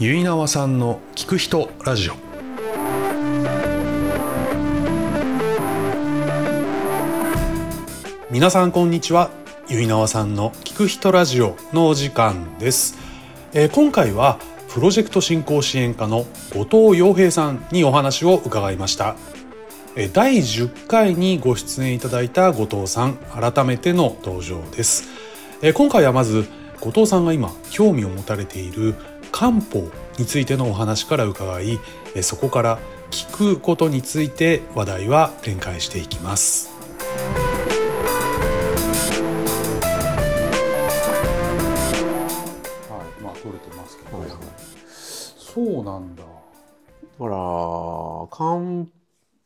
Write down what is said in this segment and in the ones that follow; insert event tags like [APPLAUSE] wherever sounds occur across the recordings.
ゆいなわさんの聞く人ラジオ。皆さんこんにちは。ゆいなわさんの聞く人ラジオのお時間です、えー今回はプロジェクト振興支援課の後藤洋平さんにお話を伺いました。え第10回にご出演いただいた後藤さん改めての登場です。え今回はまず後藤さんが今興味を持たれている漢方についてのお話から伺いえーそこから聞くことについて話題は展開していきます。はいまあ取れてますけど、はいはい。そうなんだ。だから漢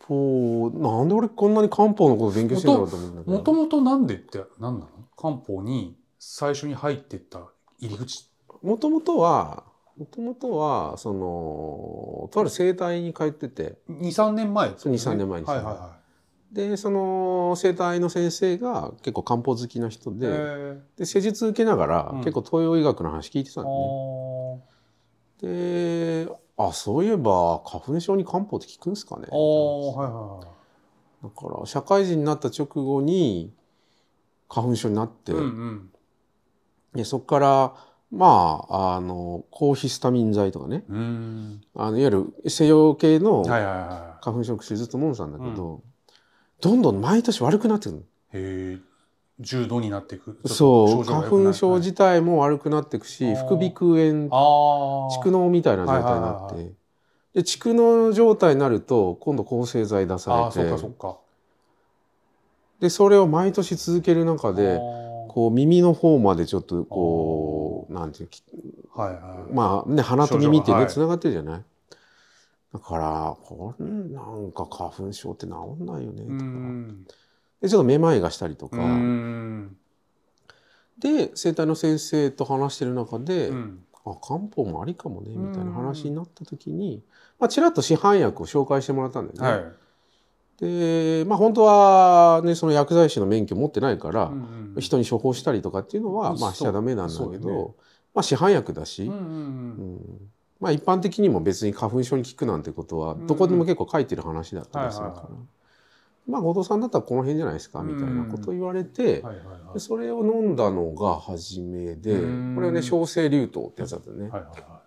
方なんで俺こんなに漢方のこと勉強してんだろうと思うんだけど。もともとなんでって何なの？漢方に最初に入ってった入り口。もともとはもともとはそのとある整体に通ってて。23年前そう2-3年前にはいはいはでその整体の先生が結構漢方好きな人いで,、へで施術受けながら、うん。結構東洋医学の話聞いてたーのあね。であそういえば花粉症に漢方って効くんですかね。ーあはいはい。だから社会人になった直後に花粉症になって、うんうん。でそこからまああの抗ヒスタミン剤とかね。あのいわゆる西洋系の花粉症の薬ずっと飲んでたんだけど、どんどん毎年悪くなってくるいへえ重度になっていくそう花粉症自自体も悪くなっていくし、副鼻腔炎蓄膿みたいな状態になって。で蓄膿状態になると今度抗生剤出あさあそっれてか。そでそれを毎年続ける中でこう耳の方までちょっとこうなんていうはいはい。まあね鼻と耳ってねつながってるじゃない？だからこれなんか花粉症って治んないよねとうかん。でちょっとめまいがしたりとか。で整体の先生と話してる中で、うん。あ漢方もありかもねみたいな話になった時に、まあ、ちらっと市販薬を紹介してもらったんだよね。はいでまあ本当はねその薬剤師の免許持ってないから、うんうん人に処方したりとかっていうのは、うん。まあしちゃダメなんだけそうそうだね。ど、まあ市販薬だし、うんうんうん。うん。まあ一般的にも別に花粉症に効くなんてことはうんどこでも結構書いてる話だったりするから、まあ後藤さんだったらこの辺じゃないですかみたいなことを言われて、それを飲んだのが初めでうん。これはね小生竜糖ってやつだったね、はいはいは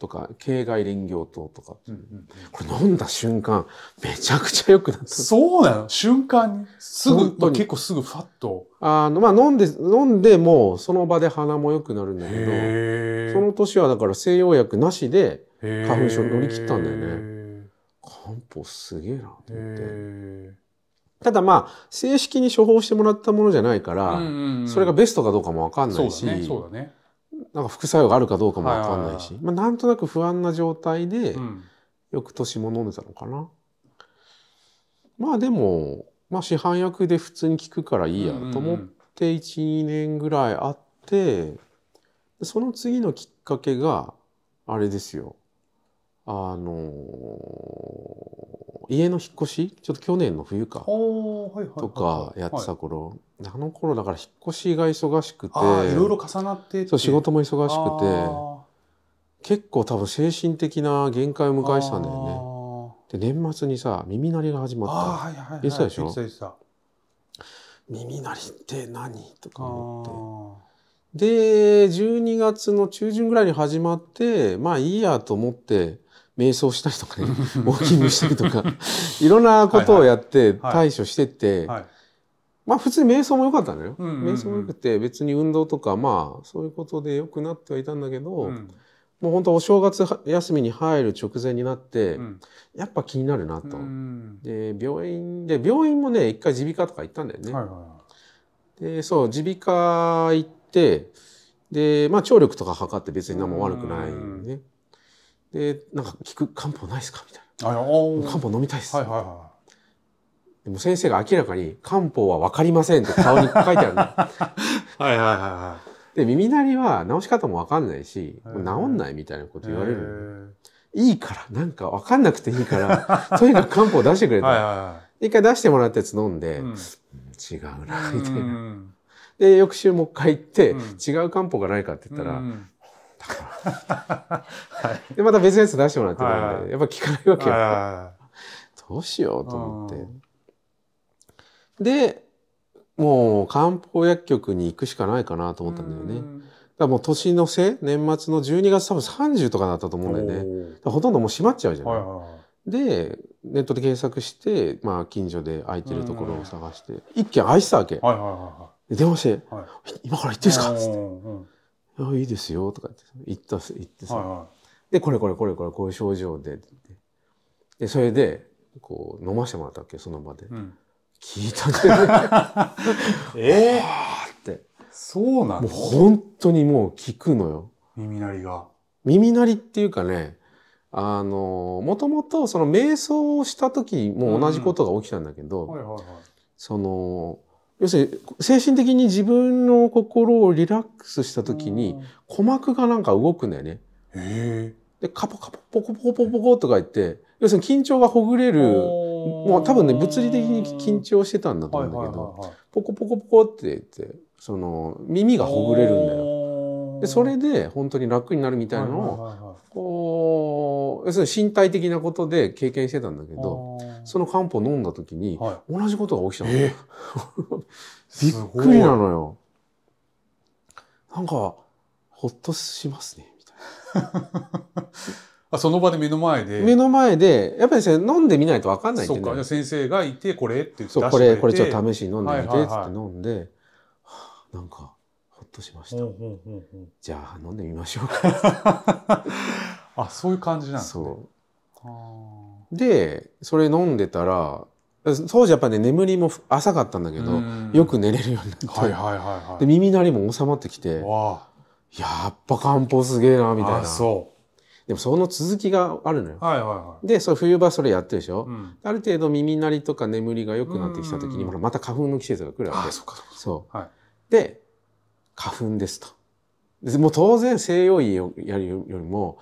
とか経外連行糖とか。いうんうん。これ飲んだ瞬間めちゃくちゃ良くなった。そうなの？瞬間に？すぐ本当に。結構すぐファッと。あのまあ飲んで飲んでもうその場で鼻も良くなるんだけどへその年はだから西洋薬なしでえ花粉症乗り切ったんだよね。ね漢方すげえなと思って。へただまあ正式に処方してもらったものじゃないかえら、うんうんうん。それがベストかどうかも分かんないし、そうだねそうだねなんか副作用があるかどうかも分かんないし、はいまあ、なんとなく不安な状態で、うん。翌年も飲んでたのかな。まあでも、まあ、市販薬で普通に効くからいいやと思って12年ぐらいあってその次のきっかけがあれですよあの家の引っ越し？ちょっと去年の冬か。とかやってはい。た頃、あの頃だから引っ越しが忙しくて。いろいろ重なってそう仕事も忙しくて。あ結構多分精神的な限界をー迎えてたんだよね。で年末にさ耳鳴りが始まった。はいはいはい言ってたでしょ？耳鳴りって何？とかあ思って。ーで12月の中旬ぐらいに始まってまあいいやと思って瞑想したりとかね [LAUGHS] ウォーキングしたりとかいろんなことをやってはい対処してって、はい。まあ普通に瞑想も良かったのよ、瞑想も良くて別に運動とかまあそういうことで良くなってはいたんだけど、うん。もう本当お正月休みに入る直前になって、うん。やっぱ気になるなと。うんで病院で病院もね一回耳鼻科とか行ったんだよね。はいはでそう耳鼻科行ってでまあ聴力とか測って別に何も悪くないね。でなんか聞く漢方ないですか？みたいな。漢方飲みたいです。はいはいはでも先生が明らかに漢方は分かりませんって顔に書いてあるの。[LAUGHS] いはいはいはで耳鳴りは治し方も分かんないし治んないみたいなことい言われるの。いいからなんか分かんなくていいから [LAUGHS] とにかく漢方出してくれと。はいは一回出してもらったやつ飲んで、いはいうん違うなみたいな。うんで翌週もう一回行って、うん。違う漢方がないかって言ったら。[LAUGHS] でまた別のやつ出してもらってたんで、やっぱ効かないわけよ、はどうしようと思って。うん。でもう漢方薬局に行くしかないかなとい。思ったんだよね。だもう年の瀬年末の12月多分30とかだったと思うんだよね。ほとんどもう閉まっちゃうじゃない。でネットで検索して、まあ、近所で空いてるところを探して、一軒空いてたわけ、はいはいはで電話していはい。はい。「今から行っていいですか?」っつってうんうん「いやいいですよ」とか言って行った行ってさ、はいはでこれこれこれこれこういう症状ででそれでこう飲ませてもらったわけその場で、い。うん。聞いたんだよねええ。って [LAUGHS] そうなんもうだ。本当にもう聞くのよ耳鳴りが。耳鳴りっていうかねあのもともとその瞑想をした時も同じことが起きたんだけど、はいはいはい。その要するに精神的に自分の心をリラックスした時にうん。鼓膜がなんか動くんだよね。へでカポカポポコポコポコポコとか言って要するに緊張がほぐれえ。るももう多分ね物理的に緊張してたんだとはい思うんだけど。ポコポコポコって言ってその耳がほぐれるんだよ。よでそれで本当に楽になるみたいなのを、こう要するに身体的なことで経験してたんだけどその漢方飲んだ時には同じことが起きたの。い。え？[LAUGHS] びっくりなのよ。なんかほっとしますねみたい [LAUGHS] あその場で目の前で？な。目の前でやっぱりね飲んでみないと分かんないってそうか。先生がいて、これって言ってそうこれこれちょっと試しに飲んでみてって飲んで、はあなんかとしました。じゃあ飲んでみましょうか。[LAUGHS] あ、そういう感じなんですね。そでそれ飲んでたら当時やっぱね眠りも浅かったんだけーど、うんよく寝れるようになって、はいはいはいはい。で耳鳴りも収まってきてわやっぱ漢方すげえなあみたいなでもその続きがあるのよう。はいはいはい。でそれ冬場それやってるでしょ、うんある程度耳鳴りとか眠りが良くなってきた時にまた花粉の季節が来るわけあ、そっかそっか。そう、はいで花粉ですと。でもう当然西洋医をやるよりも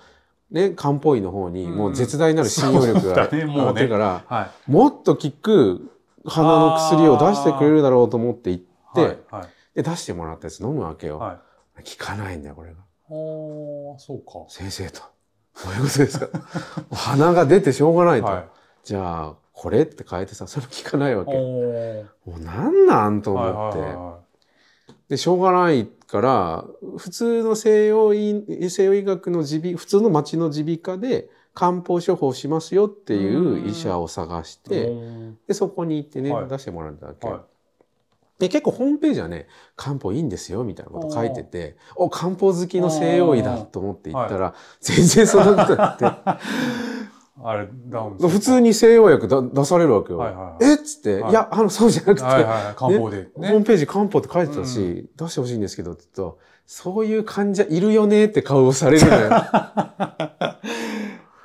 ね漢方医の方にもう絶大なる信用力が [LAUGHS] 上がってるから、はい。もっと効く鼻の薬を出してくれるだろうと思って行って、はいはい。で出してもらったやつ飲むわけよ、はい。効かないんだよこれが。おーそうか。先生と「どういうことですか? [LAUGHS]」鼻が出てしょうがないと、はい。じゃあこれって変えてさそれも効かないわけ。もうなんなんと思って、はいはいはでしょうがないから普通の西洋医西洋医学の耳鼻普通の町の耳鼻科で漢方処方しますよっていう医者を探しい。て、うん。でそこに行ってね、はい。出してもらったわけ、はい。で結構ホームページはね漢方いいんですよみたいなこと書いててお漢方好きの西洋医だと思って行ったら、全然そんなことなくて [LAUGHS] あれ、ダウン普通に西洋薬だ出されるわけよ。はいはいはいえっつって、はいい、やあのそうじゃなくて、はいはいはい。漢方で。ホームね。ページ漢方って書いてたし、出してほしいんですけどって言うとそういう患者いるよねって顔をされるのよ。[LAUGHS]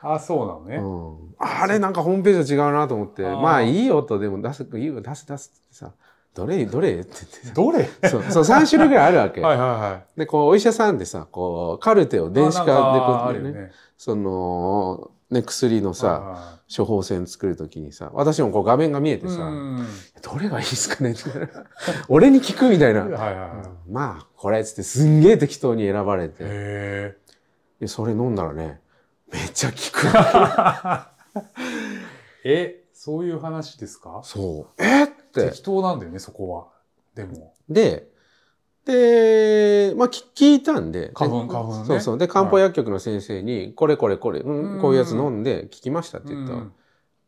あ、そうなのね。うん、あれなんかホームページは違うなと思ってまあいいよとでも出すいいよ出す出すってさどれどれって言ってさ [LAUGHS] どれ？そうそう3種類ぐらいあるわけ。[LAUGHS] はいはいはい。でこうお医者さんでさこうカルテを電子化でこうねね。その、ね、薬のさ、は処方箋作るときにさ私もこう画面が見えてさ、うん。どれがいいですかねみたいな。[LAUGHS] 俺に聞くみたいな、はいはいはい。まあこれっつってすんげえ適当に選ばれて。へでそれ飲んだらねめっちゃ効く。え。[LAUGHS] え、そういう話ですか？そう。えって。適当なんだよね、そこは。でも。でで、まあ、き聞いたんで。花粉で花粉ね。そうそう。で漢方薬局の先生に、これこれこれ、うんうんこういうやつ飲んで効きましたって言ったら、うん。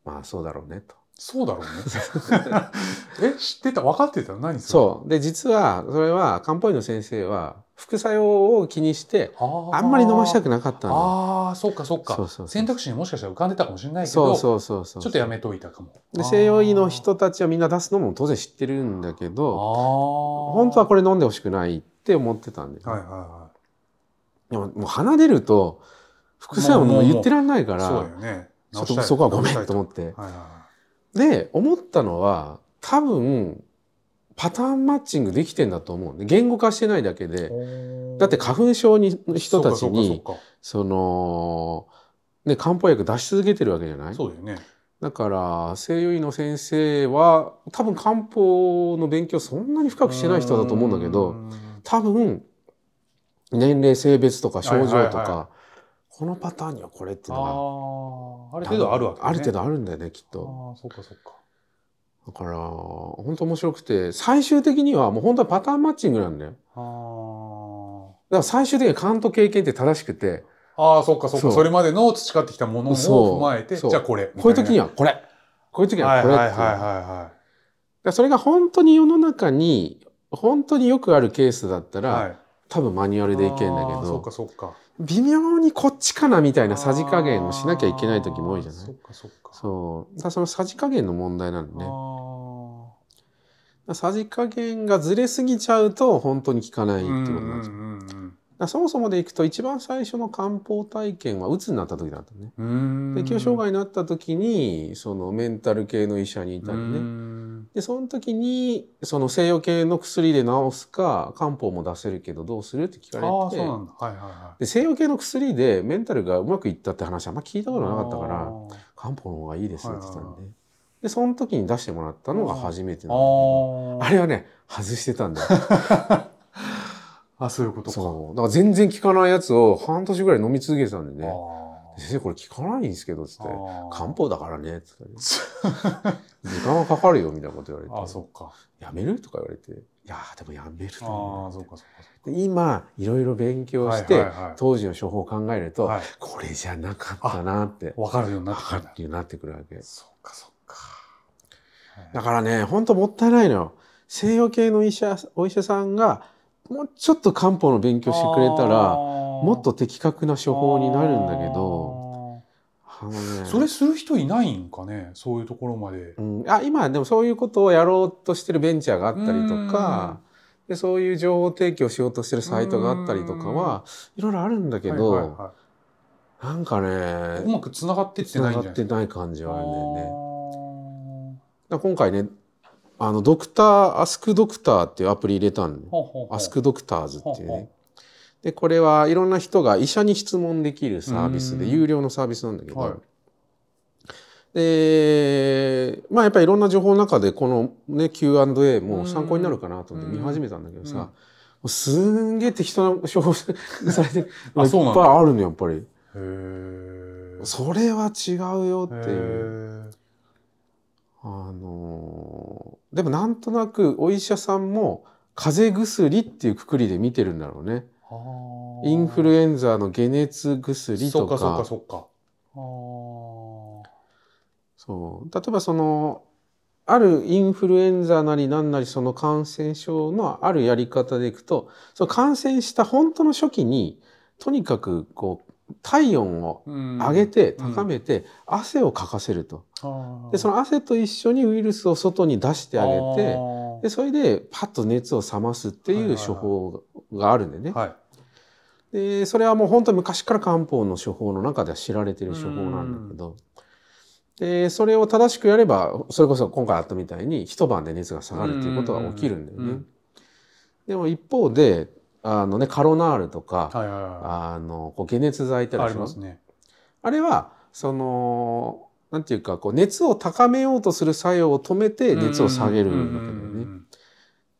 まあそうだろうねと。そうだろうね。[LAUGHS] え、知ってた？分かってた？何そそうで実はそれは漢方医の先生は副作用を気にしてれ。ああんまり飲ましたくくなかったああ、そっかそっか。そうそうそう選択肢にもしかしたら浮かんでたかもしれないけど、そうそうそうそうちょっとやめといたかも。で西洋医の人たちはみんな出すのも当然知ってるんだけあどあ。本当はこれ飲んでほしくないって思ってたんで、はいはいはでももう鼻出ると副作用も言ってらんないかい。そうだらよね。そこはごめんと思ってはいはいはで思ったのは多分パターンマッチングできてんだと思う言語化してないだけで。い。だって花粉症にの人たちにかそのね漢方薬出し続けてるわけじゃない？そうだよね。だから西洋医の先生は多分漢方の勉強そんなに深くしてない人だと思うんだけどうん。多分年齢性別とか症状とか、このパターンにはこれっていうあのがあある程度あるわけね。ある程度あるんだよねきっと。ああそうかそうか。だから本当面白くて最終的にはもう本当はパターンマッチングなんだよ。あだから最終的には勘と経験って正しくて。ああそうかそうそう。かそれまでの培ってきたものを踏まえてじゃあこれこういう時にははこれ。こういう時にははいこれっていう。はいはいはいはらそれが本当に世の中に本当によくあるケースだったら、いはい。多分マニュアルでいけんだけああそうどかそうか微妙にこっちかなみたいなさじ加減をしなきゃいけない時も多いじゃない？そっかそっか。そう。だそのさじ加減の問題なのね。さじ加減がずれすぎちゃうと本当に効かないってあことなんですよ。そもそもでいくと一番最初の漢方体験はうつになった時だったね。で適応障害になった時にそのメンタル系の医者にいたりうね。ん。でその時にその西洋系の薬で治すか漢方も出せるけどどうするって聞かれああてそうなんだ。はいはいはい。で西洋系の薬でメンタルがうまくいったって話あんま聞いたことなかったから漢方の方がいいですって言ってたんで、はいはいでその時に出してもらったのが初めてなんだけど。あれはね外してたんだよ [LAUGHS] あそういうことか。そう。だから全然効かないやつを半年ぐらい飲み続けてたんでね。あ「先生これ効かないんですけど」っつってあー「漢方だからね」っつって。[LAUGHS] 時間はかかるよみたいなこと言われて。あそっか。やめる？とか言われて、いやーでもやめるとあ思う。あそうかそうかで今、いろいろ勉強はいして、当時の処方を考えると、はい。これじゃなかったなって、分かるようになってきたんだ分かるようになってくるわけ。そっかそっか。だからね、ほんともったいないのよ。西洋系の医者、お医者さんが、もうちょっと漢方の勉強してくれたら、ももっと的確な処方になるんだけど、ね、それする人いないんかね？そういうところまで。うん、あ今でもそういうことをやろうとしてるベンチャーがあったりとか、でそういう情報提供しようとしてるサイトがあったりとかはいろいろあるんだけど、はいはいはなんかいうねまくつながってって繋ないんじゃない？がってない感じはあるんだよね。今回ねあのドクターアスクドクターっていうアプリ入れたんで、アスクドクターズっていうね。でこれはいろんな人が医者に質問できるサービスでうん。有料のサービスなんだけど、はい。でまあやっぱりいろんな情報の中でこの、ね、Q&A も参考になるかなと思って見始めたんだけどさ、すんげえ適当な処方されて [LAUGHS] いっぱいあるのやっぱり。それは違うよっていう。へあのーでもなんとなくお医者さんも風邪薬っていうくくりで見てるんだろうね。ーインフルエンザの解熱薬とか。そうかそうかそうか。そう。例えばそのあるインフルエンザなりなんなりその感染症のあるやり方でいくとその感染した本当の初期にとにかくこう体温をうん。上げてうん。高めて汗をかかせると。でその汗と一緒にウイルスを外に出してあげてでそれでパッと熱を冷ますっていう処方があるんでね。はい。でそれはもう本当に昔から漢方の処方の中では知られてる処方なんだけどでそれを正しくやればそれこそ今回あったみたいに一晩で熱が下がるっていうことが起きるんだよね。でも一方であの、ね、カロナールとか、はいはいはあのこう解熱剤っていありますね。あれはそのなんていうかこう熱を高めようとする作用を止めて熱を下げるんだけどね。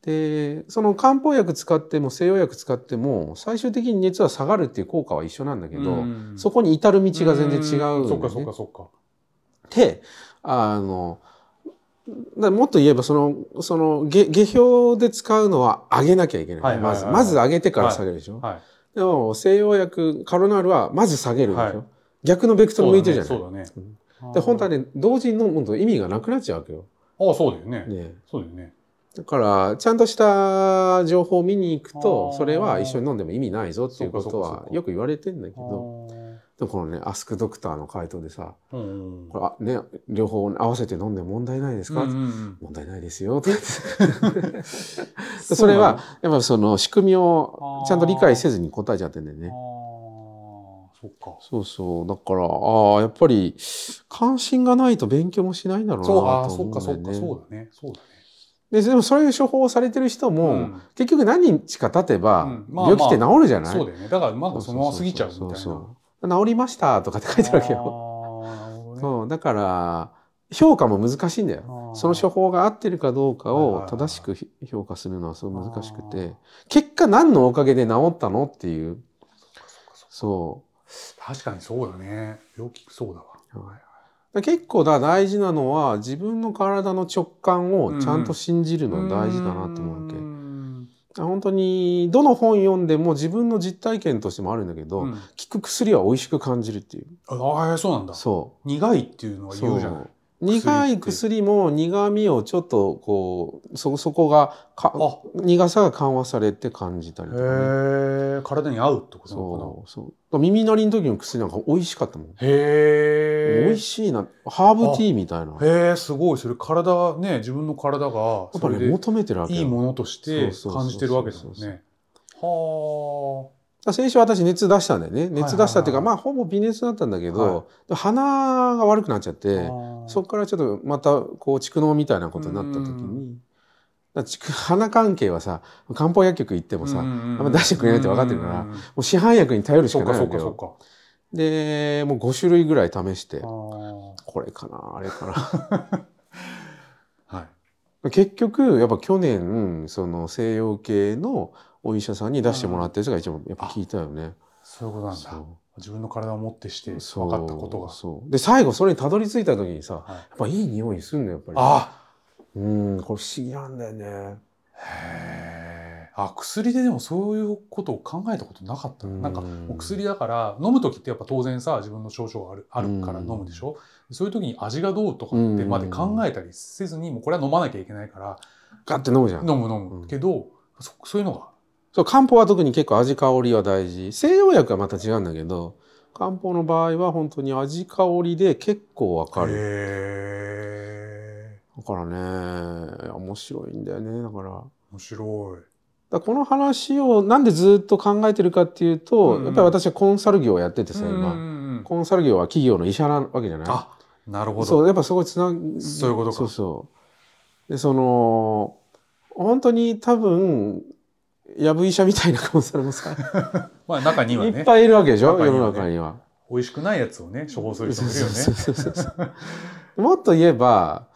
でその漢方薬使っても西洋薬使っても最終的に熱は下がるっていう効果は一緒なんだけど、そこに至る道が全然違うね。そっかそっかそっか。であのだもっと言えばそのその下下表で使うのは上げなきゃいけない,、はいはいはいはい。まずまず上げてから下げるでしょ、はい。でも西洋薬カロナールはまず下げるでしょ、はい。逆のベクトル向いてるじゃない。そうだねうん。で本当はね同時に飲むと意味がなくなっちゃうわけよ。ああそうだよね。ね。そうだよね。だからちゃんとした情報を見に行くとそれは一緒に飲んでも意味ないぞっていうことはよく言われてんだけあどーでもこのねアスクドクターの回答でさうんうん。これあね両方合わせて飲んで問題ないですか、うんうんうん。問題ないですよって。[LAUGHS] [LAUGHS] それはやっぱその仕組みをちゃんと理解せずに答えちゃってんだよね。そっか。そうそう。だからああやっぱり関心がないと勉強もしないんだろうなそうああとそっかそっか。思うんだよね。そうだね。そうだね。ででもそういう処方をされてる人も、うん。結局何日か経てば、病気って治るじゃない、そうだよね。だからまだそのまま過ぎちゃうみたいな。そうそうそう治りましたとかって書いてあるわけよ。ねそうだから評価も難しいんだよ。その処方が合ってるかどうかを正しくひ評価するのはすごい難しくて、結果何のおかげで治ったのっていう。そ確かにそうだねよく聞くそうだわう。はい結構だ大事なのは自分の体の直感をちゃんと信じるの大事だなと思うわけ。ん本当にどの本読んでも自分の実体験としてもあるんだけど、うん効く薬は美味しく感じるっていう。ああそうなんだそ苦いっていうのう。は言うじゃない苦い薬も苦味をちょっとこうそそこがかあ。苦さが緩和されて感じたりとかね、体に合うってことなのそう。そう。耳鳴りの時の薬なんか美味しかったもん、かなへえ美味しいな。ハーブティーみたいな。やっへえすごい。それ体ね自分の体がぱそれでね求めてるわけよ。いいものとして感じてるわけだもんね。はだから先週私熱出したんだよね。熱出したっていうか、はいはいはいまあほぼ微熱だったんだけど、鼻が悪くなっちゃってそこからちょっとまたこう蓄膿みたいなことになった時うにだから蓄 [LAUGHS] 鼻関係はさ漢方薬局行ってもさ、あんま出してくれないって分かってるからもう市販薬に頼るしかないわけよ。でもう5種類ぐらい試してこれかなあれかな [LAUGHS] はい。結局やっぱ去年その西洋系のお医者さんに出してもらったやつが一番やっぱ効いたよね。そういうことなんだ自分の体をもってして分かったことが。そう。で最後それにたどり着いた時にさはい。やっぱいい匂いすんのやっぱり。あ。うんこれ不思議なんだよね。へえあ薬ででもそういうことを考えたことなかった。うん。なんかお薬だから飲む時ってやっぱ当然さ自分の症状があるあるから飲むでしょ？そういう時に味がどうとかってまで考えたりせずにもうこれは飲まなきゃいけないからガッて飲むじゃん。飲む飲む、うんけどそそういうのがそう漢方は特に結構味香りは大事。西洋薬はまた違うんだけど漢方の場合は本当に味香りで結構わかる。だからね面白いんだよねだから。面白い。だこの話をなんでずっと考えてるかっていうと、うんやっぱり私はコンサル業をやっててさ今、うんコンサル業は企業の医者なわけじゃない。あなるほど。そうやっぱそこにつなそういうことか。そうそう。でその本当に多分やぶ医者みたいなコンサルもさ、[LAUGHS] まあ中にはいねっぱいいるわけでしょ、ね。の中には。美味しくないやつをね処方する人もいるよね。そうそうそうそうもっと言えば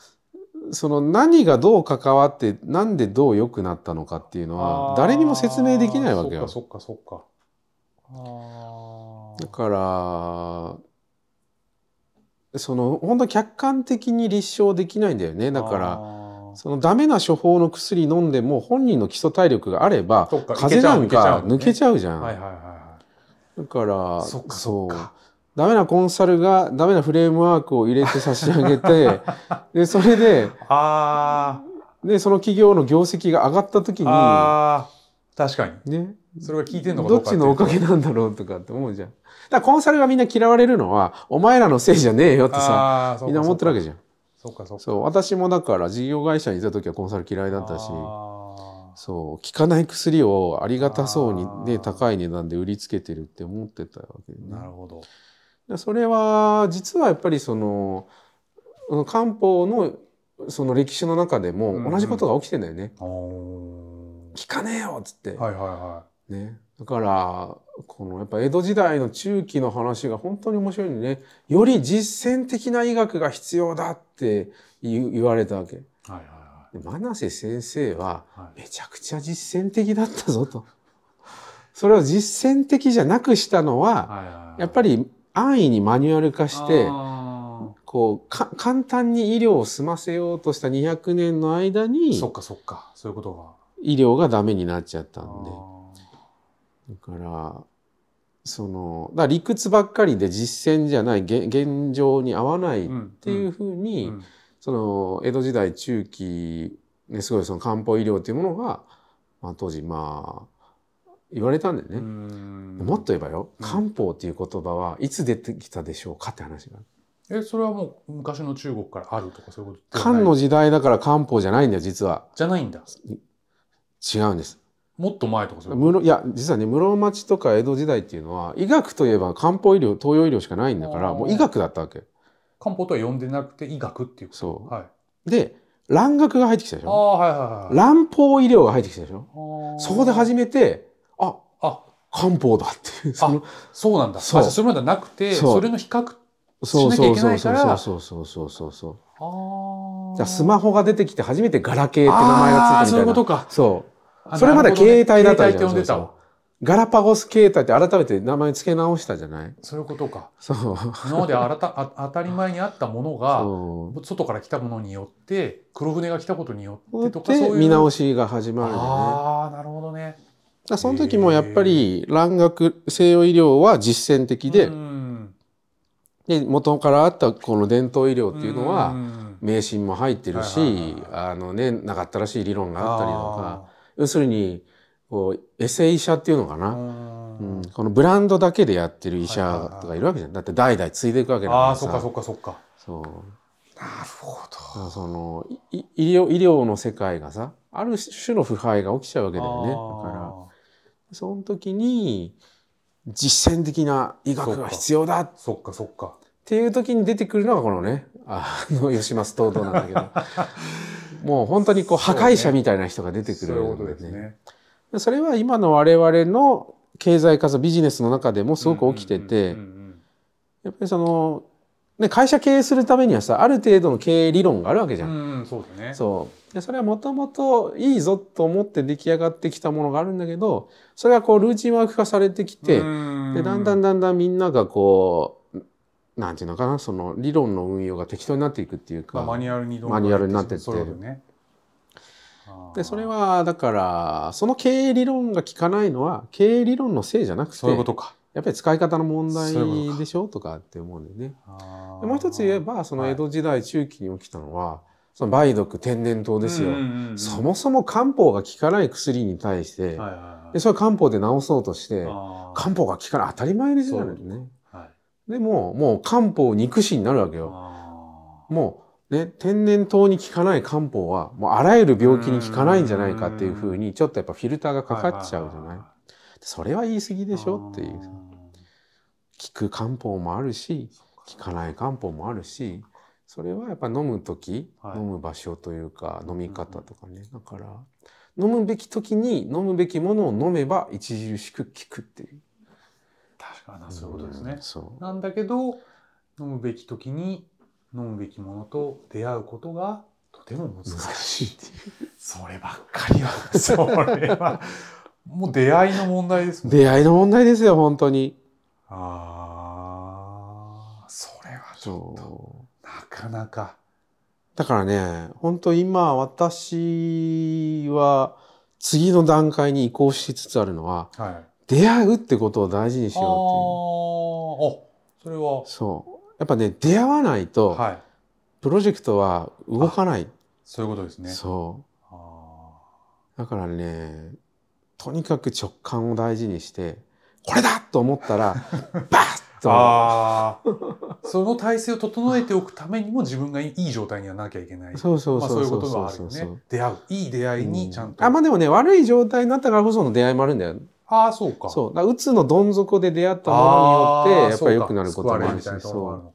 その何がどう関わってなんでどう良くなったのかっていうのは誰にも説明できないわけよ。そっかそっかそっか。だからその本当客観的に立証できないんだよね。だからそのダメな処方の薬飲んでも本人の基礎体力があれば風邪なんか抜けちゃゃうじゃん。はいはいはいはだからそっかそっか。ダメなコンサルがダメなフレームワークを入れて差し上げて [LAUGHS] でそれででその企業の業績が上がった時ー。に確かに。ね。それが効いてんのかどどっちのおかげなんだろうとかって思うじゃん。だコンサルがみんな嫌われるのはお前らのせいじゃねえよってさみんな思ってるわけじゃん。そうかそうか。そう私もだから事業会社にいた時はコンサル嫌いだったしそう効かない薬をありがたそうにね高い値段で売りつけてるって思ってたわけでね。なるほど。でそれは実はやっぱりそのうん漢方のその歴史の中でうんうん。も同じことが起きてんだよね。お効かねえよっつって、はいはいはね、だからこのやっぱ江戸時代の中期の話が本当に面白いね。より実践的な医学が必要だって言われたわけ。いはいはで真瀬先生はいはい。めちゃくちゃ実践的だったぞと。それを実践的じゃなくしたのははいはいはい。やっぱり安易にマニュアル化してあこうか簡単に医療を済ませようとした200年の間ーにそっかそっか。そういうことが。医療がダメになっちゃったあんで。ーだからそのだ理屈ばっかりで実践じゃない現現状に合わないっっていうふうに、うん。その江戸時代中期、ね、すごいその漢方医療っていうものが、まあ、当時まあ言われたんだよね。うん。もっと言えばよ、うん。漢方っていう言葉はいつ出てきたでしょうかって話が。ある。えそれはもう昔の中国からあるとかそういうこと漢の時代だから漢方じゃないんだよ実は。じゃないんだ。違うんです。もっと前とかそういうこ室いや実はね室町とか江戸時代っていうのは医学といえば漢方医療東洋医療しかないんだからもう医学だったわけ。と漢方とは呼んでなくて医学っていうそう。はい。で蘭学が入ってきたでしあょ？あはいはいはい蘭方医療が入ってきたでしょ？そこで初めてああ。漢方だっていうそのそうなんだ。そう。それまではなくてそう。それの比較そうしなきゃいけそうそうそうないからそうそうそうそうそうあじゃあスマホが出てきて初めてガラケーって名前がついたみたそういうことか。そう。あそれまだなるほどね携帯だったじゃん。ガラパゴス携帯って改めて名前付け直したじゃない？そういうことか。そう。今まであらたあ当たり前にあったものが。外から来たものによって、黒船が来たことによってとか、でそういう。見直しが始まるよね。ああ、なるほどね。だその時もやっぱり蘭学西洋医療は実践的で,、うんで元からあったこの伝統医療っていうのはん迷信も入ってるし、あのねなかったらしい理論があったりとか要するにこうエセ医者っていうのかあな、ー。うん。このブランドだけでやってる医者とかいるわけじゃん。だって代々継いでいくわけだからさ。あー、そっかそっかそっか。そう。なるほだからそのいい医療医療の世界がさある種の腐敗が起きちゃうわけだよね。だからその時に実践的な医学が必要だ。っそっかそっか。ていう時に出てくるのがこのねあの吉松東堂なんだけど [LAUGHS] もう本当にこう破壊者みたいな人が出てくるそういう。ですね。それは今の我々の経済活動ビジネスの中でもすごく起きててやっぱりその、ね、会社経営するためにはさある程度の経営理論があるわけじゃん。うんうん、そうだね。そうでそれはもともといいぞと思って出来上がってきたものがあるんだけどそれがこうルーチンワーク化されてきて、うんでだんだんだんだんみんながこうなんていうのかなその理論の運用が適当になっていくっていうか、まあ、マニュアルにマニュアルになってってそね。でそれはだからその経営理論が効かないのは経営理論のせいじゃなくてそういうことか。やっぱり使い方の問題でしょとかって思うんでね。でもう一つ言えばその江戸時代中期に起きたのは、その梅毒天然痘ですよ。そもそも漢方が効かない薬に対して、でそれ漢方で治そうとして漢方が効かない当たり前ですよね。はいでももう漢方憎しになるわけよ。あもうね天然痘に効かない漢方はもうあらゆる病気に効かないんじゃないかっていうふうにちょっとやっぱフィルターがーかかっちゃうじゃない？それは言い過ぎでしょ？っていう。効く漢方もあるし効かない漢方もあるしそれはやっぱ飲む時、はい飲む場所というか飲み方とかねだから飲むべき時に飲むべきものを飲めば著しく効くっていう。確かにそういうことですねん。そうなんだけど飲むべき時に飲むべきものと出会うことがとても難しい。っていう。[LAUGHS] そればっかりはそれはもう出会いの問題ですもん。出会いの問題ですよ本当に。ああそれはちょっとなかなか。だからね本当今私は次の段階に移行しつつあるのははい。出会うってことを大事にしようっていう。ーあそれはそうやっぱね出会わないと、はいプロジェクトは動かない。そういうことですね。そあう。だからね、とにかく直感を大事にして、これだと思ったら、[LAUGHS] バッと。あーその体制を整えておくためにも自分がいい状態にはなきゃいけない。そうそうまあ、そそういうそうことがあるよそうそうね。出会う。いい出会いにちゃんと。あ、まあでもね、悪い状態になったからこその出会いもあるんだよ。ああ、そうか。そう。だうつのどん底で出会ったものによって、やっぱり良くなることもあるし、そうそ。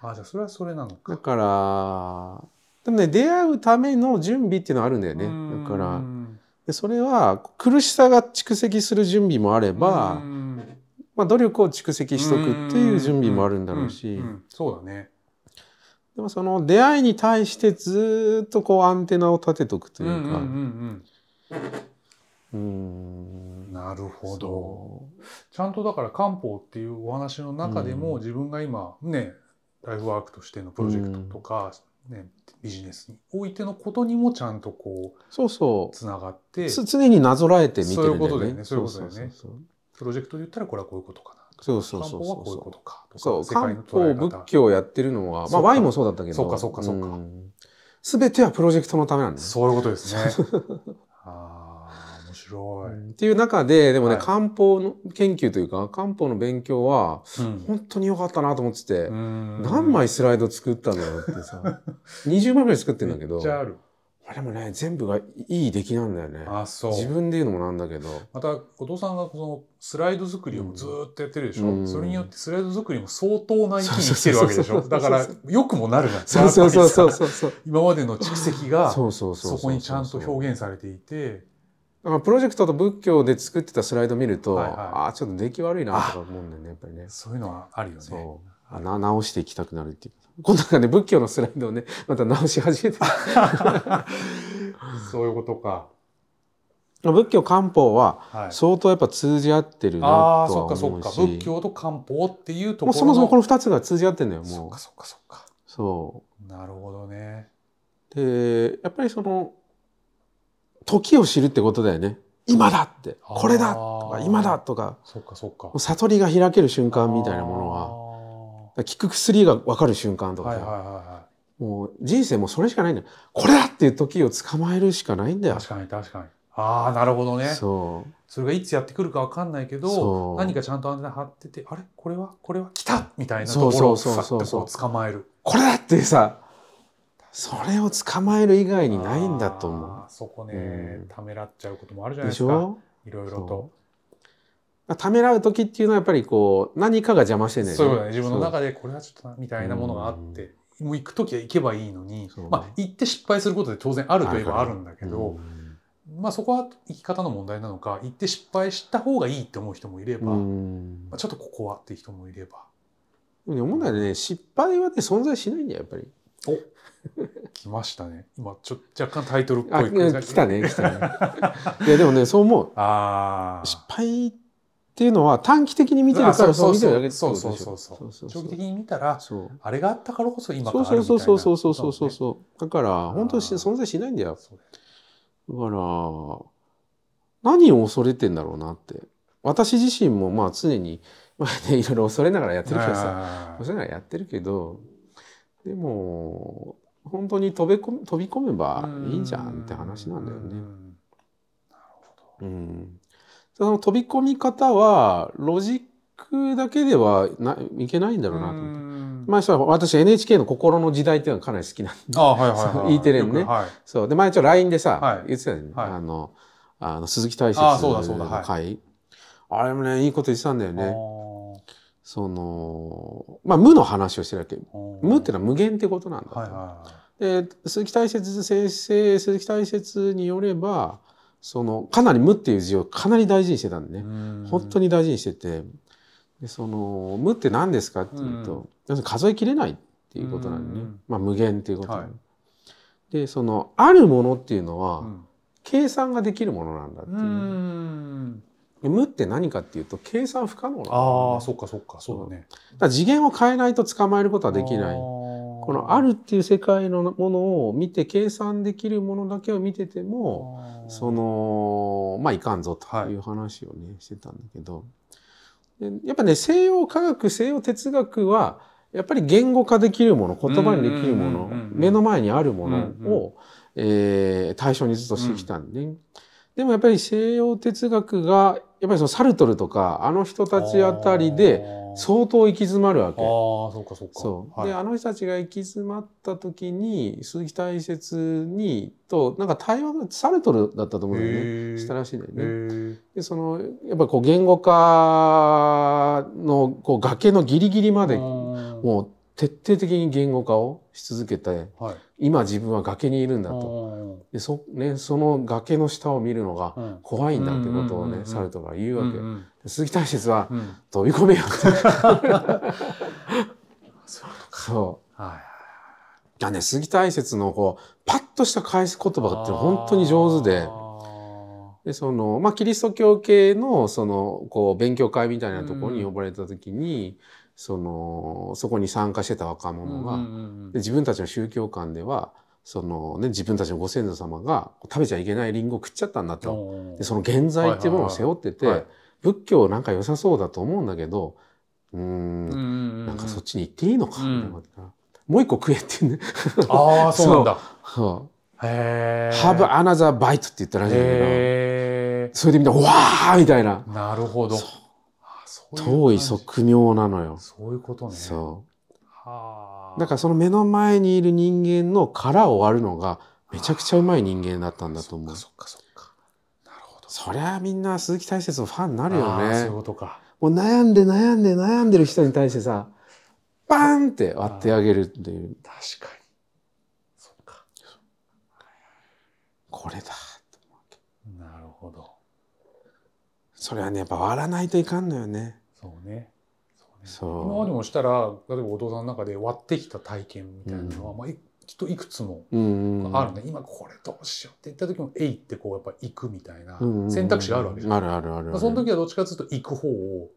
ああ、じゃあそれはそれなのう。か。だから、でもね、出会うための準備っていうのはあるんだよね。だからう、んでそれは苦しさが蓄積する準備もあれば、うんまあ、努力を蓄積しとくっていう準備もあるんだろうし、そうだね。でもその出会いに対してずーっとこうアンテナを立てとくというか、うん。なるほど。そちゃんとだから漢方っていうお話の中でも、うん。自分が今ねライフワークとしてのプロジェクトとか、ね、ビジネスにおいてのことにもちゃんとこうそうそう。つながってつ常になぞらえて見てるね。そういうことだよね。そういうことだよね。プロジェクトで言ったらこれはこういうことかな。そうそうそう。漢方はこういうそうことかとかそう。漢方。方仏教をやってるのはまあワインもそうだったけど。そうかそうかそうか。すべてはプロジェクトのためなんだよね。そういうことですね。[LAUGHS] ああ面白い、っていう中ででもね、はい。漢方の研究というか漢方の勉強はうん。本当に良かったなと思ってて、うん。何枚スライド作ったんだろうってさ [LAUGHS] 20枚ぐらい作ってるんだけどあれもね全部がいい出来なんだよね。あそう。自分で言うのもなんだけど。また後藤さんがそのスライド作りをずーっとやってるでしょ、うん。それによってスライド作りも相当な域に来てるわけでしょ？だからよくもなるじゃん。そうそうそうそうそう [LAUGHS] 今までの蓄積がそこにちゃんと表現現されていてだからプロジェクトと仏教で作ってたスライド見ると、はいはいああちょっと出来悪いなとか思うんだよねやっぱりねそういうのはあるよねそあな直していきたくなるっていう今度なんかね仏教のスライドをね [LAUGHS] また直し始めて [LAUGHS] そういうことか。仏教漢方ははい。相当やっぱ通じ合ってるなとああ、はそっかそっか。思うし仏教と漢方っていうところの。もうそもそもこの2つが通じ合ってんだよもうそっかそっかそっか。そなるほどね。うでやっぱりその時を知るってことだよね。今だって。これだとか今だとか。そっかそっか。悟りが開ける瞬間みたいなものは。は効く薬が分かる瞬間とかさ、はいはいはいはもう人生もうそれしかないんだよ。これだっていう時を捕まえるしかないんだい。よ。確かに確かに。ああ、なるほどね。そそれがいつやってくるかわかんないけそど、う。何かちゃんとアンテナ張ってて、あれ？これは？これは？来た！みたいなところをさっとこう捕まえる。うこれだってさそれを捕まえる以外にないんだと思あーそこね、うん。ためらっちゃうこともあるじゃうないですか。いろいろと。ためらう時っていうのはやっぱりこう何かが邪魔してね。そういうことね。自分の中でこれはちょっとな、みたいなものがあって、もう行くときは行けばいいのにまあ行って失敗することで当然あるといえばああるんだけど、うん。まあそこは生き方の問題なのか、行って失敗した方がいいって思う人もいれば、うん。まあ、ちょっとここはっていう人もいれば。でも問題はね。失敗はね存在しないんだよやっぱり [LAUGHS] 来ましたね。今ちょ若干タイトルっぽあい。来たね来たね。[LAUGHS] いやでもねそう思う。ああ。失敗っていうのは短期的に見てるからそう見てるだけそうそうそうそう。そう長期的に見たらそう。あれがあったからこそ今がそうあるみたいな。そうそうそうそうそう。そううそうだから本当に存在しないんだよ。だから何を恐れてんだろうなって。私自身もまあ常にまあねいろいろ恐れながらやってるからささ恐れながらやってるけどでも本当に飛び込み飛び込めばいいんじゃんって話なんだよね。うん、その飛び込み方はロジックだけでないけないんだろうなと思って。前さ私 NHK の心の時代っていうのがかなり好きなんで。あはいはいはい。はい。E テレのね。はい。そう。で前ちょっと LINE でさ、はい。言ってたよね、はい。あのあの鈴木大あ拙そうだそうだ。はい。あれもねいいこと言ってたんだよね。そのまあ無の話をしてるわけ。無ってのは無限ってことなんだと。はいはで鈴木大拙先生鈴木大拙によればそのかなり無っていう字をかなり大事にしてたんでい。ね、本当に大事にしてて。でその無って何ですかっていうと、要するに数えきれないっていうことなんでね、うん。まあ、無限っていうことはい。でそのあるものっていうのは、うん。計算ができるものなんだっていう無って何かっていうと計算不可能なああそっかそっか。そう。だね。だ次元を変えないと捕まえることはできない。ここのあるっていう世界のものを見て計算できるものだけを見ててもそのまあいかんぞとい。う話をね、してたんだけど。でやっぱね西洋科学西洋哲学はやっぱり言語化できるもの言葉にできるものうんうんうんうん目の前にあるものうんを、えー対象にずっとしてきたんで、でもやっぱり西洋哲学がやっぱりそのサルトルとかあの人たちあたりで相当行き詰まるわけ。ああそうかそうか。そう、はい。であの人たちが行き詰まった時に鈴木大拙にとなんか対話がサルトルだったと思うんだよね。したらしいんだよね。でそのやっぱこう言語化のこう崖のギリギリまでももう徹底的に言語化をし続けてはい。今自分は崖にいるんだと。でそ,、ね、その崖の下を見るのがうん。怖いんだってことをうんうんうんうん。ねサルトルが言うわけ。うんうん。で鈴木大拙はうん。飛び込めよって。そうそう。はい。いやね、杉大拙のこう、パッとした返す言葉って本当に上手で、で、その、まあ、キリスト教系の、その、こう、勉強会みたいなところに呼ばれた時に、その、そこに参加してた若者が、で自分たちの宗教観では、そのね、自分たちのご先祖様が食べちゃいけないリンゴを食っちゃったんだと。で、その現在っていうものを背負ってて、仏教なんか良さそうだと思うんだけど、うーん、ななんかそっちに行っていいのか、もう一個食えって言うんね。ああ [LAUGHS] そうなんだ。そうへえ。Have another bite って言ったらしいんだけど、へそれでみんな、わーみたいな。え。なるほど。遠い側妙なのよ。そういうことね。そはあ。う。だからその目の前にいる人間の殻を割るのがめちゃくちゃうまい人間だったんだと思う。そっかそっか。なるほど。そりゃみんな鈴木大拙のファンになるよあーそういうね。ことか。もう悩んで悩んで悩んでる人に対してさ、バーンって割ってあげるっていう、確かに。そっか。これだ。なるほど。それはね、やっぱ割らないといかんのよね。そうね。そうそう。今までもしたら例えばお父さんの中で割ってきた体験みたいなのは、うん。まあ、いきっといくつもうんうんあるね、今これどうしようって言った時も「えい」ってこうやっぱ行くみたいなうんうん選択肢があるわけじゃん。あるあるあるある。その時はどっちかというと行く方を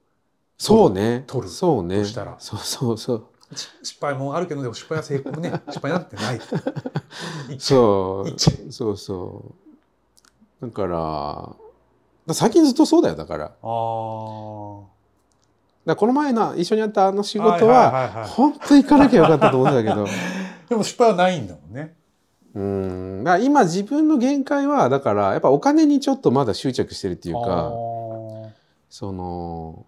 そうね。取るそうねとしたら。そうそうそうし失敗もあるけどでも失敗は成功ね。[LAUGHS] 失敗になってない。[LAUGHS] そう。そうそう。だからだ最近ずっとそうだよだから。だかあーらこの前の一緒にやったあの仕事は,、本当に行かなきゃよかったと思うんだけど。[LAUGHS] でも失敗はないんだもんね。うん。だから今自分の限界はだからやっぱお金にちょっとまだ執着してるっていうあかー。その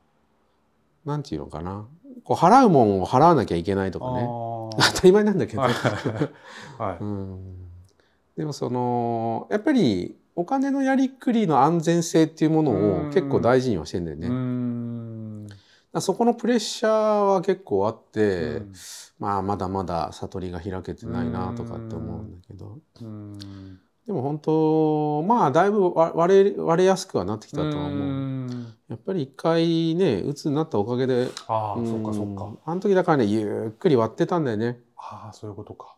なんていうのかな。こう払うもんを払わなきゃいけないとかね。当たり前なんだけど、はいはい [LAUGHS] うん、でもそのやっぱりお金のやりくりの安全性っていうものうん。を結構大事にはしてんだよね。そこのプレッシャーは結構あって、うんまあまだまだ悟りが開けてないなとかって思うんだけど、うんでも本当まあだいぶ割割れ割れやすくはなってきたとは思う。んやっぱり一回ね鬱になったおかげでああ、んそっかそっか。あの時だからねゆっくり割ってたんだよね。ああ、そういうことか。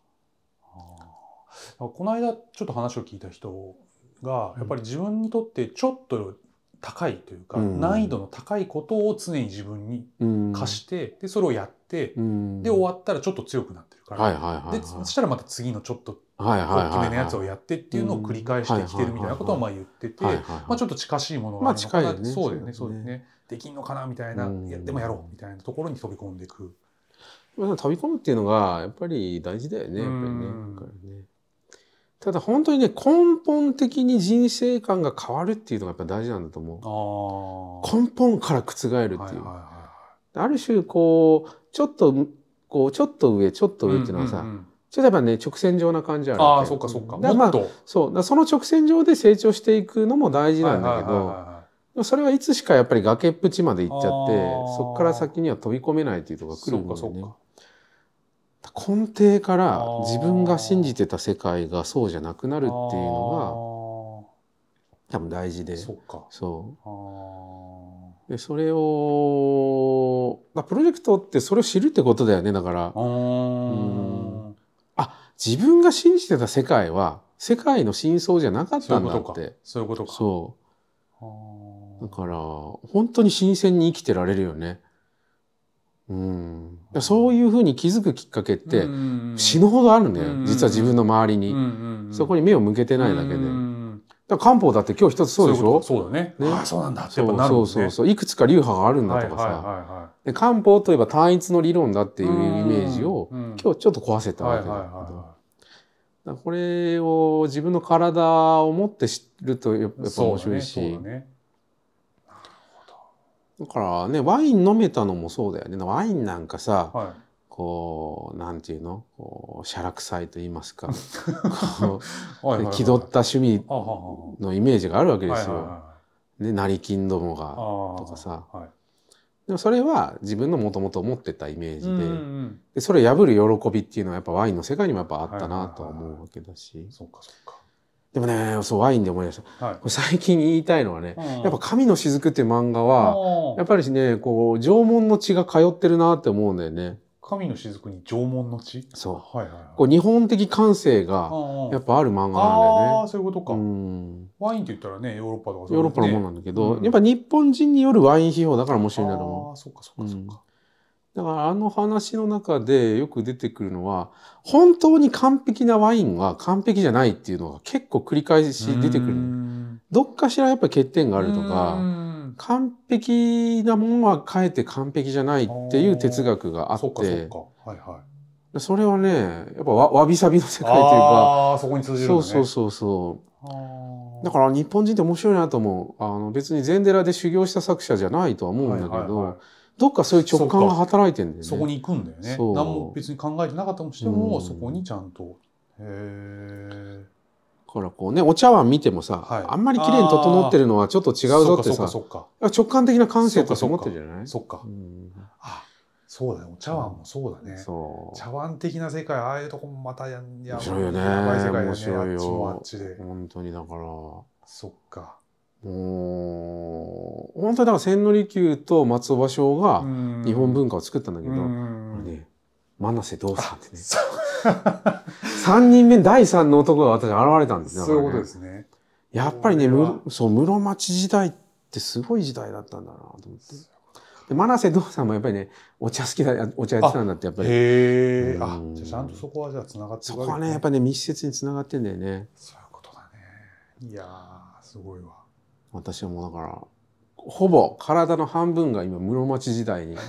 この間ちょっと話を聞いた人が、やっぱり自分にとってちょっと高いというか、うん。難易度の高いことを常に自分にうん。課して、で、それをやって、うん。で、終わったらちょっと強くなってるから、で、そしたらまた次のちょっと大きめのやつをやってっていうのを繰り返してきてるみたいなことをまあ言ってて、まあちょっと近しいものがあるのかな、まあ近いよねそうだよね、そうよね。できんのかなみたいな、うん。いやでもやろうみたいなところに飛び込んでいく。まあ飛び込むっていうのがやっぱり大事だよねやっぱりねただ本当にね根本的に人生観が変わるっていうのがやっぱ大事なんだと思。う根本から覆るっていう、ある種こうちょっとこうちょっと上ちょっと。上っていうのはさ、ちょっとやっぱね直線上な感じあるああ、そっかそっか。だまあもっと。そうその直線上で成長していくのも大事なんだけど、それはいつしかやっぱり崖っぷちまで行っちゃってそこから先には飛び込めないっていうところが来るんだよねかそっか。根底から自分が信じてた世界がそうじゃなくなるっていうのが多分大事で。がそう。でそれをまあプロジェクトってそれを知るってことだよねだから。あー。自分が信じてた世界は世界の真相じゃなかったんだって。そういうことか。そうだから本当に新鮮に生きてられるよね。うん、そういうふうに気づくきっかけってうん。死ぬほどあるんだよ、うん。実は自分の周りに、そこに目を向けてないだけで、うんだ漢方だって今日一つそうでしょ？そうだね。ね。ああ、そうなんだ。ってやっぱなるもんね。そうそうそう。いくつか流派があるんだとかさ、で漢方といえば単一の理論だっていうイメージを今日ちょっと壊せたはいわけだこれを自分の体を持って知るとやっぱい。面白いし。ね。だからねワイン飲めたのもそうだよね。ワインなんかさはこうなんていうの？こうしゃらくさいと言いますか。[LAUGHS] 気取った趣味のイメージがあるわけですよ。はいはいはね成金どもが。とかさ。はい。でもそれは自分のもともと持ってたイメージで,、うんうんでそれを破る喜びっていうのはやっぱワインの世界にもやっぱあったなとは思うわけだし。そっかそっか。でもねそうワインで思い出したはい最近言いたいのはねややっぱ「神の雫」っていう漫画はやっぱりねこう縄文の血が通ってるなって思うんだよね。神の雫に縄文の血？そうはいはいはい。こう日本的感性がやっぱある漫画なんだあよーそういうことか。ね。うんワインって言ったらね、ヨーロッパとかヨーロッパのもののなんだけど、うんやっぱ日本人によるワイン批評だから面白いんだと思う。ああ、そっかそっかそっか。だからあの話の中でよく出てくるのは本当に完璧なワインは完璧じゃないっていうのが結構繰り返し出てくるどっかしらやっぱ欠点があるとうかん。完璧なものはかえって完璧じゃないっていう哲学があそってか。はいはい。それはねやっぱわわびさびの世界というかああ、そこに通じるね。そうそうそうそう。だから日本人って面白いなと思う。あの別に禅寺で修行した作者じゃないとは思うんだけど、はいはいはいどっかそういう直感が働いてんだよね。そこに行くんだよね。何も別に考えてなかったとしても、うんそこにちゃんと。へえ。だからこうねお茶碗見てもさ、はいあんまり綺麗に整ってるのはちょっと違うぞってさそっか直感的な感性として持ってるじゃない？そっか。あ、そうだね。お茶碗もそうだね。そう茶碗的な世界、ああいうとこもまたやや面白いよねやばい世界だね。面白いよあっちもあっちで。本当にだからそっか。もう、本当にだから千利休と松尾芭蕉がうん日本文化を作ったんだけど、ね、真瀬道さんってね、[LAUGHS] 三人目第三の男が私現れたんですよ。そういうことですね。やっぱりね、そう、室町時代ってすごい時代だったんだなと思って。で、真瀬道さんもやっぱりね、お茶好きだ、お茶やってたんだって、やっぱり。へえ。あうん、じゃあちゃんとそこはじゃあ繋がってそるわけですこはね、やっぱね、密接につながってんだよね。そういうことだね。いやー、すごいわ。私はもうだから、ほぼ体の半分が今、室町時代に、[LAUGHS]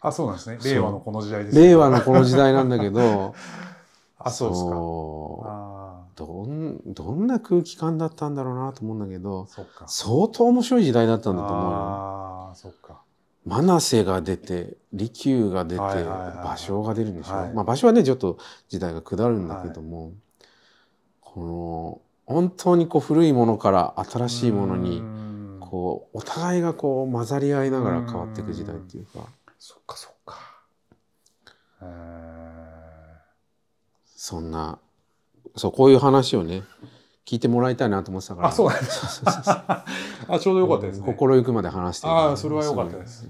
あ、そうなんですね。令和のこの時代です。令和のこの時代なんだけど、[LAUGHS] あ、そうですか。どん、どんな空気感だったんだろうなと思うんだけど。相当面白い時代だったんだと思うよ。ああ、そっか。真瀬が出て、利休が出て、はいはいはいはい芭蕉が出るんでしょ。はいまあ芭蕉はね、ちょっと時代が下るんだけども、この、本当にこう古いものから新しいものに、にこう、お互いがこう混ざり合いながら変わっていく時代っていうか、そっかそっか。えそんな、そう、こういう話をね、聞いてもらいたいなと思ってたから。あそう。なんでそうそうそう。ー、[LAUGHS] あ、ちょうどよかったですね。心ゆくまで話してるああそれは良かったです。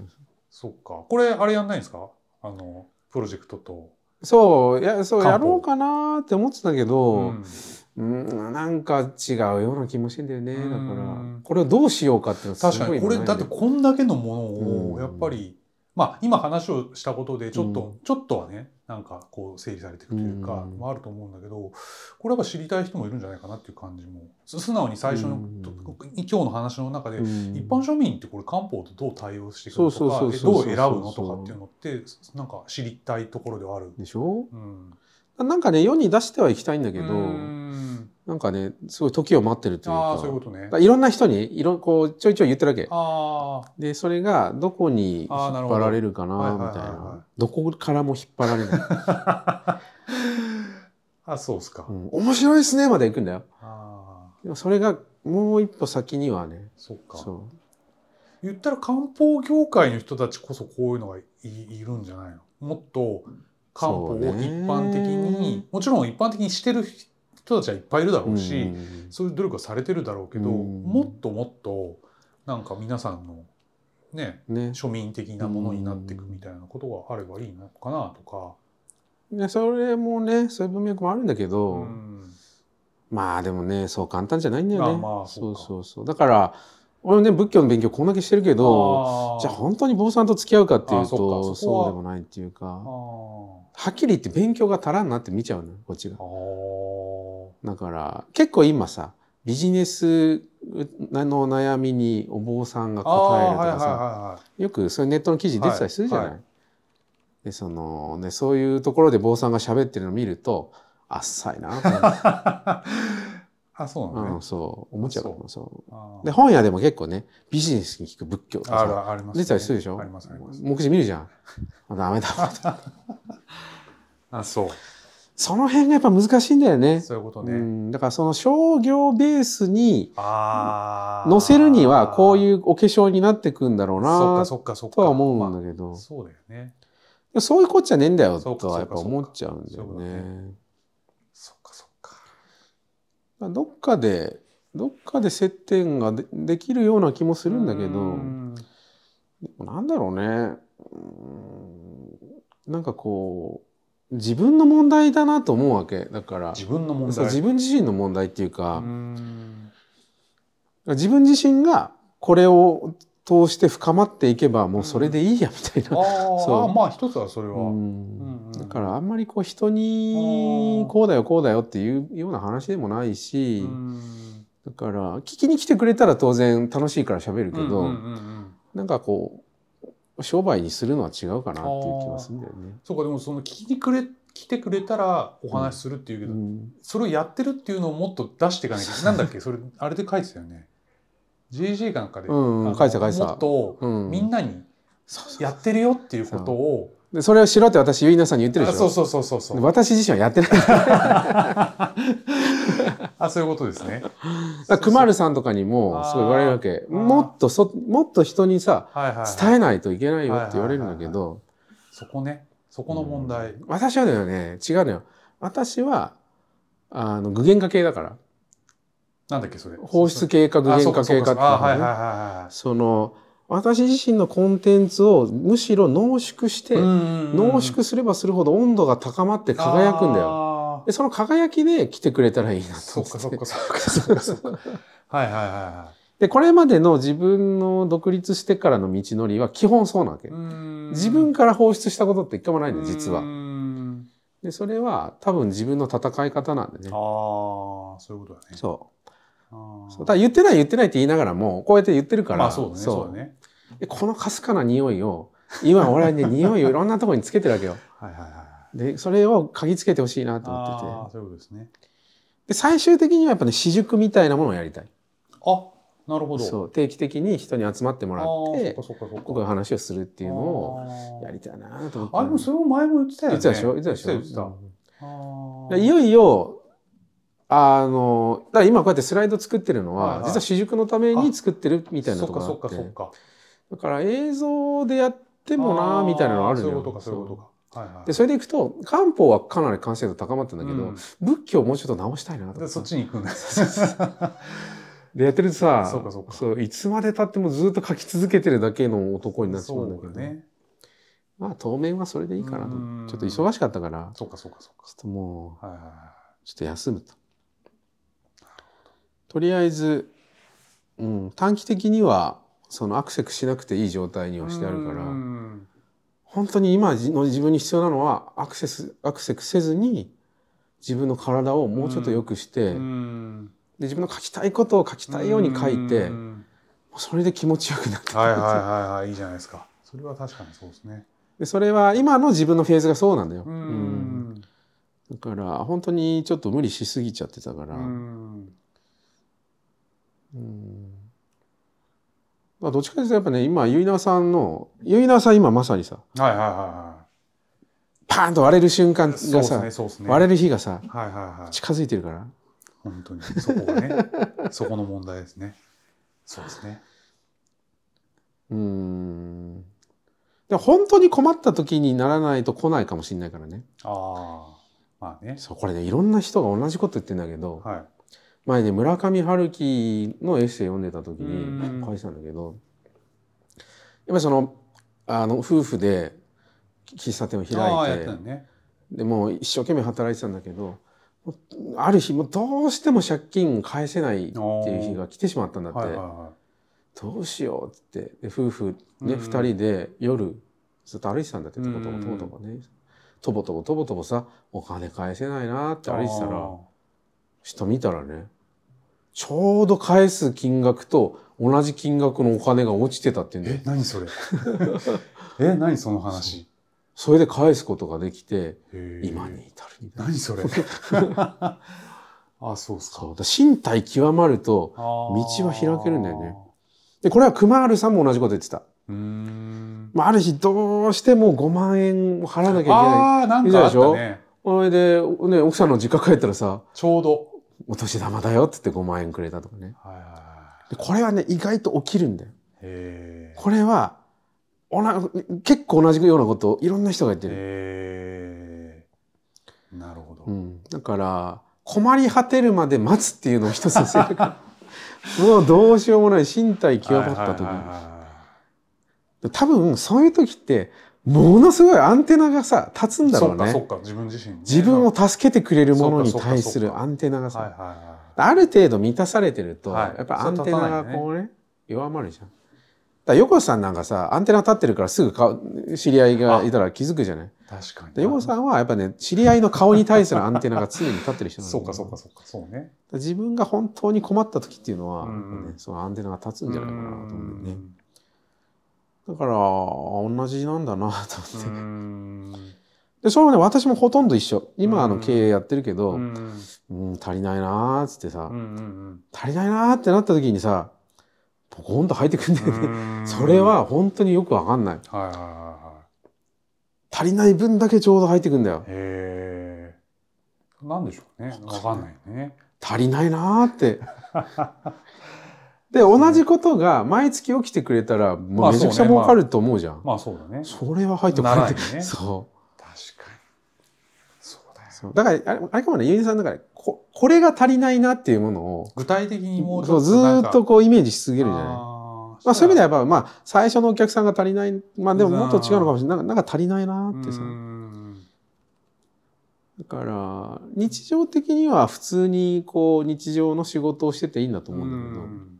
そっか。これ、あれやんないんですか？あの、プロジェクトと。そう、いや、そう、やろうかなって思ってたけうど、んうん、なんか違うような気もしてんだよね。だからうん、これをどうしようかっていうのは確かに、これ、だってこんだけのものうんを、やっぱり、まあ、今話をしたことで、ちょっと、うん。ちょっとはね、なんか、こう、整理されていくというか、うん。まあ、あると思うんだけど、これやっぱ知りたい人もいるんじゃないかなっていう感じも、す素直に最初の、今日の話の中で、うん。一般庶民ってこれ漢方とどう対応していくのそうとかどう選ぶのとかっていうのってなんか知りたいところではある。でしょ？うん、なんかね、世に出してはいきたいんだけど、うんなんかね、すごい時を待ってるというか、そういうことねいろんな人に、いろ、こう、ちょいちょい言ってるわけ。で、それがどこに引っ張られるかな、はいみたいな。どこからも引っ張られない。[LAUGHS] あそうですか。うん面白いですね、まで行くんだよ。でもそれがもう一歩先にはね、そっか。そ言ったら漢方業界の人たちこそこういうのがいいるんじゃないの？もっと漢方を一般的に、もちろん一般的にしてる人たちはいっぱいいるだろう。うし、うんそういう努力はされてるだろうけど、うんもっともっとなんか皆さんのねね。庶民的なものになっていくみたいなことがあればいいのかなとか。ねそれもね、そういう文脈もあるんだけど、うんまあでもね、そう簡単じゃないんだよね。あまあそそうそうそう。だから、俺もね、仏教の勉強こんだけしてるけど、じゃあ本当に坊さんと付き合うかっていうと、かそうでもないっていうか、あはーっきり言って勉強が足らんなって見ちゃうのよ、こっちが。だから、結構今さ、ビジネスの悩みにお坊さんが答えるとかさ、はよくそういうネットの記事出てたりするじゃない、はい。はでそのね、そういうところで坊さんが喋ってるのを見るとあっさいな。[LAUGHS] あそうなのね。うん、。そう。思っちゃうからそう。で本屋でも結構ねビジネスに聞く仏教とかあるさあります、出たりするでしょ？ありますあります。目次見るじゃん。あダメだ。[LAUGHS] あそう。その辺がやっぱ難しいんだよね。うそういうことね。ん。だからその商業ベースにああ。載せるにはこういううお化粧になってくんだろうそっなかそっかそっか。とは思うんだまけど。あ、そうだよね。そういうこっちゃねえんだよとはやっぱ思っちゃうんだよね。どっかでどっかで接点がでできるような気もするんだけどうん。でもなんだろうね。うん。なんかこう自分の問題だなと思うわけ。だから自分の問題。自分自身の問題っていううか、ん。自分自身がこれを通して深まっていけばもうそれでいいやみたいな、うー [LAUGHS] あー、まあ一つはそれは。うん。うんだからあんまりこう人にこうだよこうだよっていうような話でもないし、うん。だから聞きに来てくれたら当然楽しいから喋るけど、うんうんうんうん。なんかこう商売にするのは違うかなっていう気がするんだよね。そうかでもその聞きにくれ来てくれたらお話しするっていうけど、うん。それをやってるっていうのをもっと出していかなきゃなんだっけ？それあれで書いてたよね JJ かなんかで、うんうんあの書いてた書いてたもっとうん。みんなにやってるよっていうことを、でそれをしろって私ゆいなさんに言ってるでしょ。あそうそうそうそうそう。で私自身はやってない。[LAUGHS] あそういうことですね。くまるさんとかにもすごい言われるわけ。もっとそもっと人にさはいはい、はい、伝えないといけないよって言われるんだけはいど。そこね。そこの問題、うん。私はだよね。違うのよ。私はあの具現化系だからなんだっけそれ？放出計画、原価計画ってはいはいその、私自身のコンテンツをむしろ濃縮して、い濃縮すればするほど温度が高まって輝くんだよ。よで、その輝きで来てくれたらいいなとそっか思って。そっかそっか [LAUGHS] そっかそっかはいはいはいはで、これまでの自分の独立してからの道のりは基本そうなわけ。い自分から放出したことって一回もないんだよ、実は。はで、それは多分自分の戦い方なんでね。ああそういうことだねそう。そうだ言ってない言ってないって言いながらも、こうやって言ってるから。まあそうだねそうだねでこのかすかな匂いを、今俺はね、匂いを [LAUGHS] いろんなところにつけてるわけよ。はいはいはいはいで、それを嗅ぎつけてほしいなと思ってて。ああそういうことですねで、最終的にはやっぱね、私塾みたいなものをやりたい。あなるほどそう。定期的に人に集まってもらってあー、そっかそっかそっかこういう話をするっていうのをやりたいなと思って。あでもそれも前も言ってたよね言ってたでしょ言ってたでしょ言ってた言ってたあーでいよいよ、あの、だから今こうやってスライド作ってるのは、はいはい。実は私塾のために作ってるみたいなところがあって。かそっか。だから映像でやってもなみたいなのあるのよ。そういうことかそういうことか。はいはい。で、それでいくと、漢方はかなり完成度高まってるんだけど、うん。仏教をもうちょっと直したいなとでそっちに行くんだ。[LAUGHS] で、やってるとさ、そうかそうか。ういつまで経ってもずっと書き続けてるだけの男になっちまうんだけど。ね。まあ、当面はそれでいいかなと。うん。ちょっと忙しかったから、そうかそうかそうかちょっともう、はいはいはちょっと休むと。とりあえず、うん、短期的には、そのアクセクしなくていい状態にいはしてあるから、うん。本当に今の自分に必要なのは、アクセス、アクセクせずに、自分の体をもうちょっと良くして、うん。で自分の書きたいことを書きたいように書いて、うん。それで気持ちよくなってはいはいはいはいいいじゃないですか。それは確かにそうですね。でそれは今の自分のフェーズがそうなんだよ。ううん。んだから本当にちょっと無理しすぎちゃってたから。うん。うんまあ、どっちかというとやっぱね今結菜さんの結菜さん今まさにさはいはいはパーンと割れる瞬間がさ、ねね。割れる日がさはいはいはい。近づいてるから。本当に。そこがね [LAUGHS] そこの問題ですね。そうですね。うん。で本当に困った時にならないと来ないかもしれないからね。ああまあね。そうこれねいろんな人が同じこと言ってんだけどはい前ね村上春樹のエッセイ読んでた時うん。に書いてたんだけどやっぱりそのあの夫婦で喫茶店を開いてね。でもう一生懸命働いてたんだけどある日もうどうしても借金返せないっていう日が来てしまったんだって、はいはいはどうしようって。で夫婦ねうん。二、人で夜ずっと歩いてたんだってとことこうんとことこね。とぼとぼとぼとぼさお金返せないなって歩いてたらあ下見たらねちょうど返す金額と同じ金額のお金が落ちてたっていうんーえで何それ？[LAUGHS] え何その話？それで返すことができて今に至るみたいな。何それ？[LAUGHS] あそうっすか。そう。だ身体極まると道は開けるんだよね。でこれは熊春さんも同じこと言ってた。うーん。まあ、ある日どうしても5万円を払わなきゃいけない。ああなんかあったね。それで、ね、奥さんの実家帰ったらさ、ちょうどお年玉だよって言って5万円くれたとかね。はいでこれはね、意外と起きるんだよ。これは、おな結構同じようなことをいろんな人が言ってる。なるほど、うん、だから、困り果てるまで待つっていうのを一つの戦略。[LAUGHS] もうどうしようもない身体極まった時多分そういう時って、ものすごいアンテナがさ、立つんいだろうね。そっかそっか自分自身ね、自分を助けてくれるものに対するアンテナがさ、はいはいはある程度満たされてると、はい。やっぱアンテナがそうねこうね、弱まるじゃん。だ横さんなんかさ、アンテナ立ってるからすぐ顔知り合いがいたら気づくじゃない？い確かにで横さんはやっぱね、知り合いの顔に対するアンテナが常に立ってる人なんだそうかそうかそうかそうね。自分が本当に困った時っていうのは、うんうそのアンテナが立つんじゃないかなと思うね。うんだから、同じなんだなと思って。うんで、それはね、私もほとんど一緒。今あのうん経営やってるけど、ううんん、足りないなーっつってさ、うんうん足りないなーってなった時にさ、ポコンと入ってくんだよね。うんそれは本当によくわかんない。はいはいはいは足りない分だけちょうど入ってくんだよい。へえなんでしょうねわかんないね足りないなーって。[LAUGHS] で、同じことが毎月起きてくれたら、もまあうめちゃくちゃ儲かると思うじゃん。まあそうだねそれは入ってこない。ねそう。確かにそうだよそうだから、あれあれかもね、ゆうじさんだから、ここれが足りないなっていうものを具体的にもうちょっとなんかーっとこうイメージし続けるじゃない。まあ、そういう意味ではやっぱ、まあ、最初のお客さんが足りない、まあでももっと違うのかもしれない。なんか足りないなってさう。んだから、日常的には普通にこう、日常の仕事をしてていいんだと思うんだけど、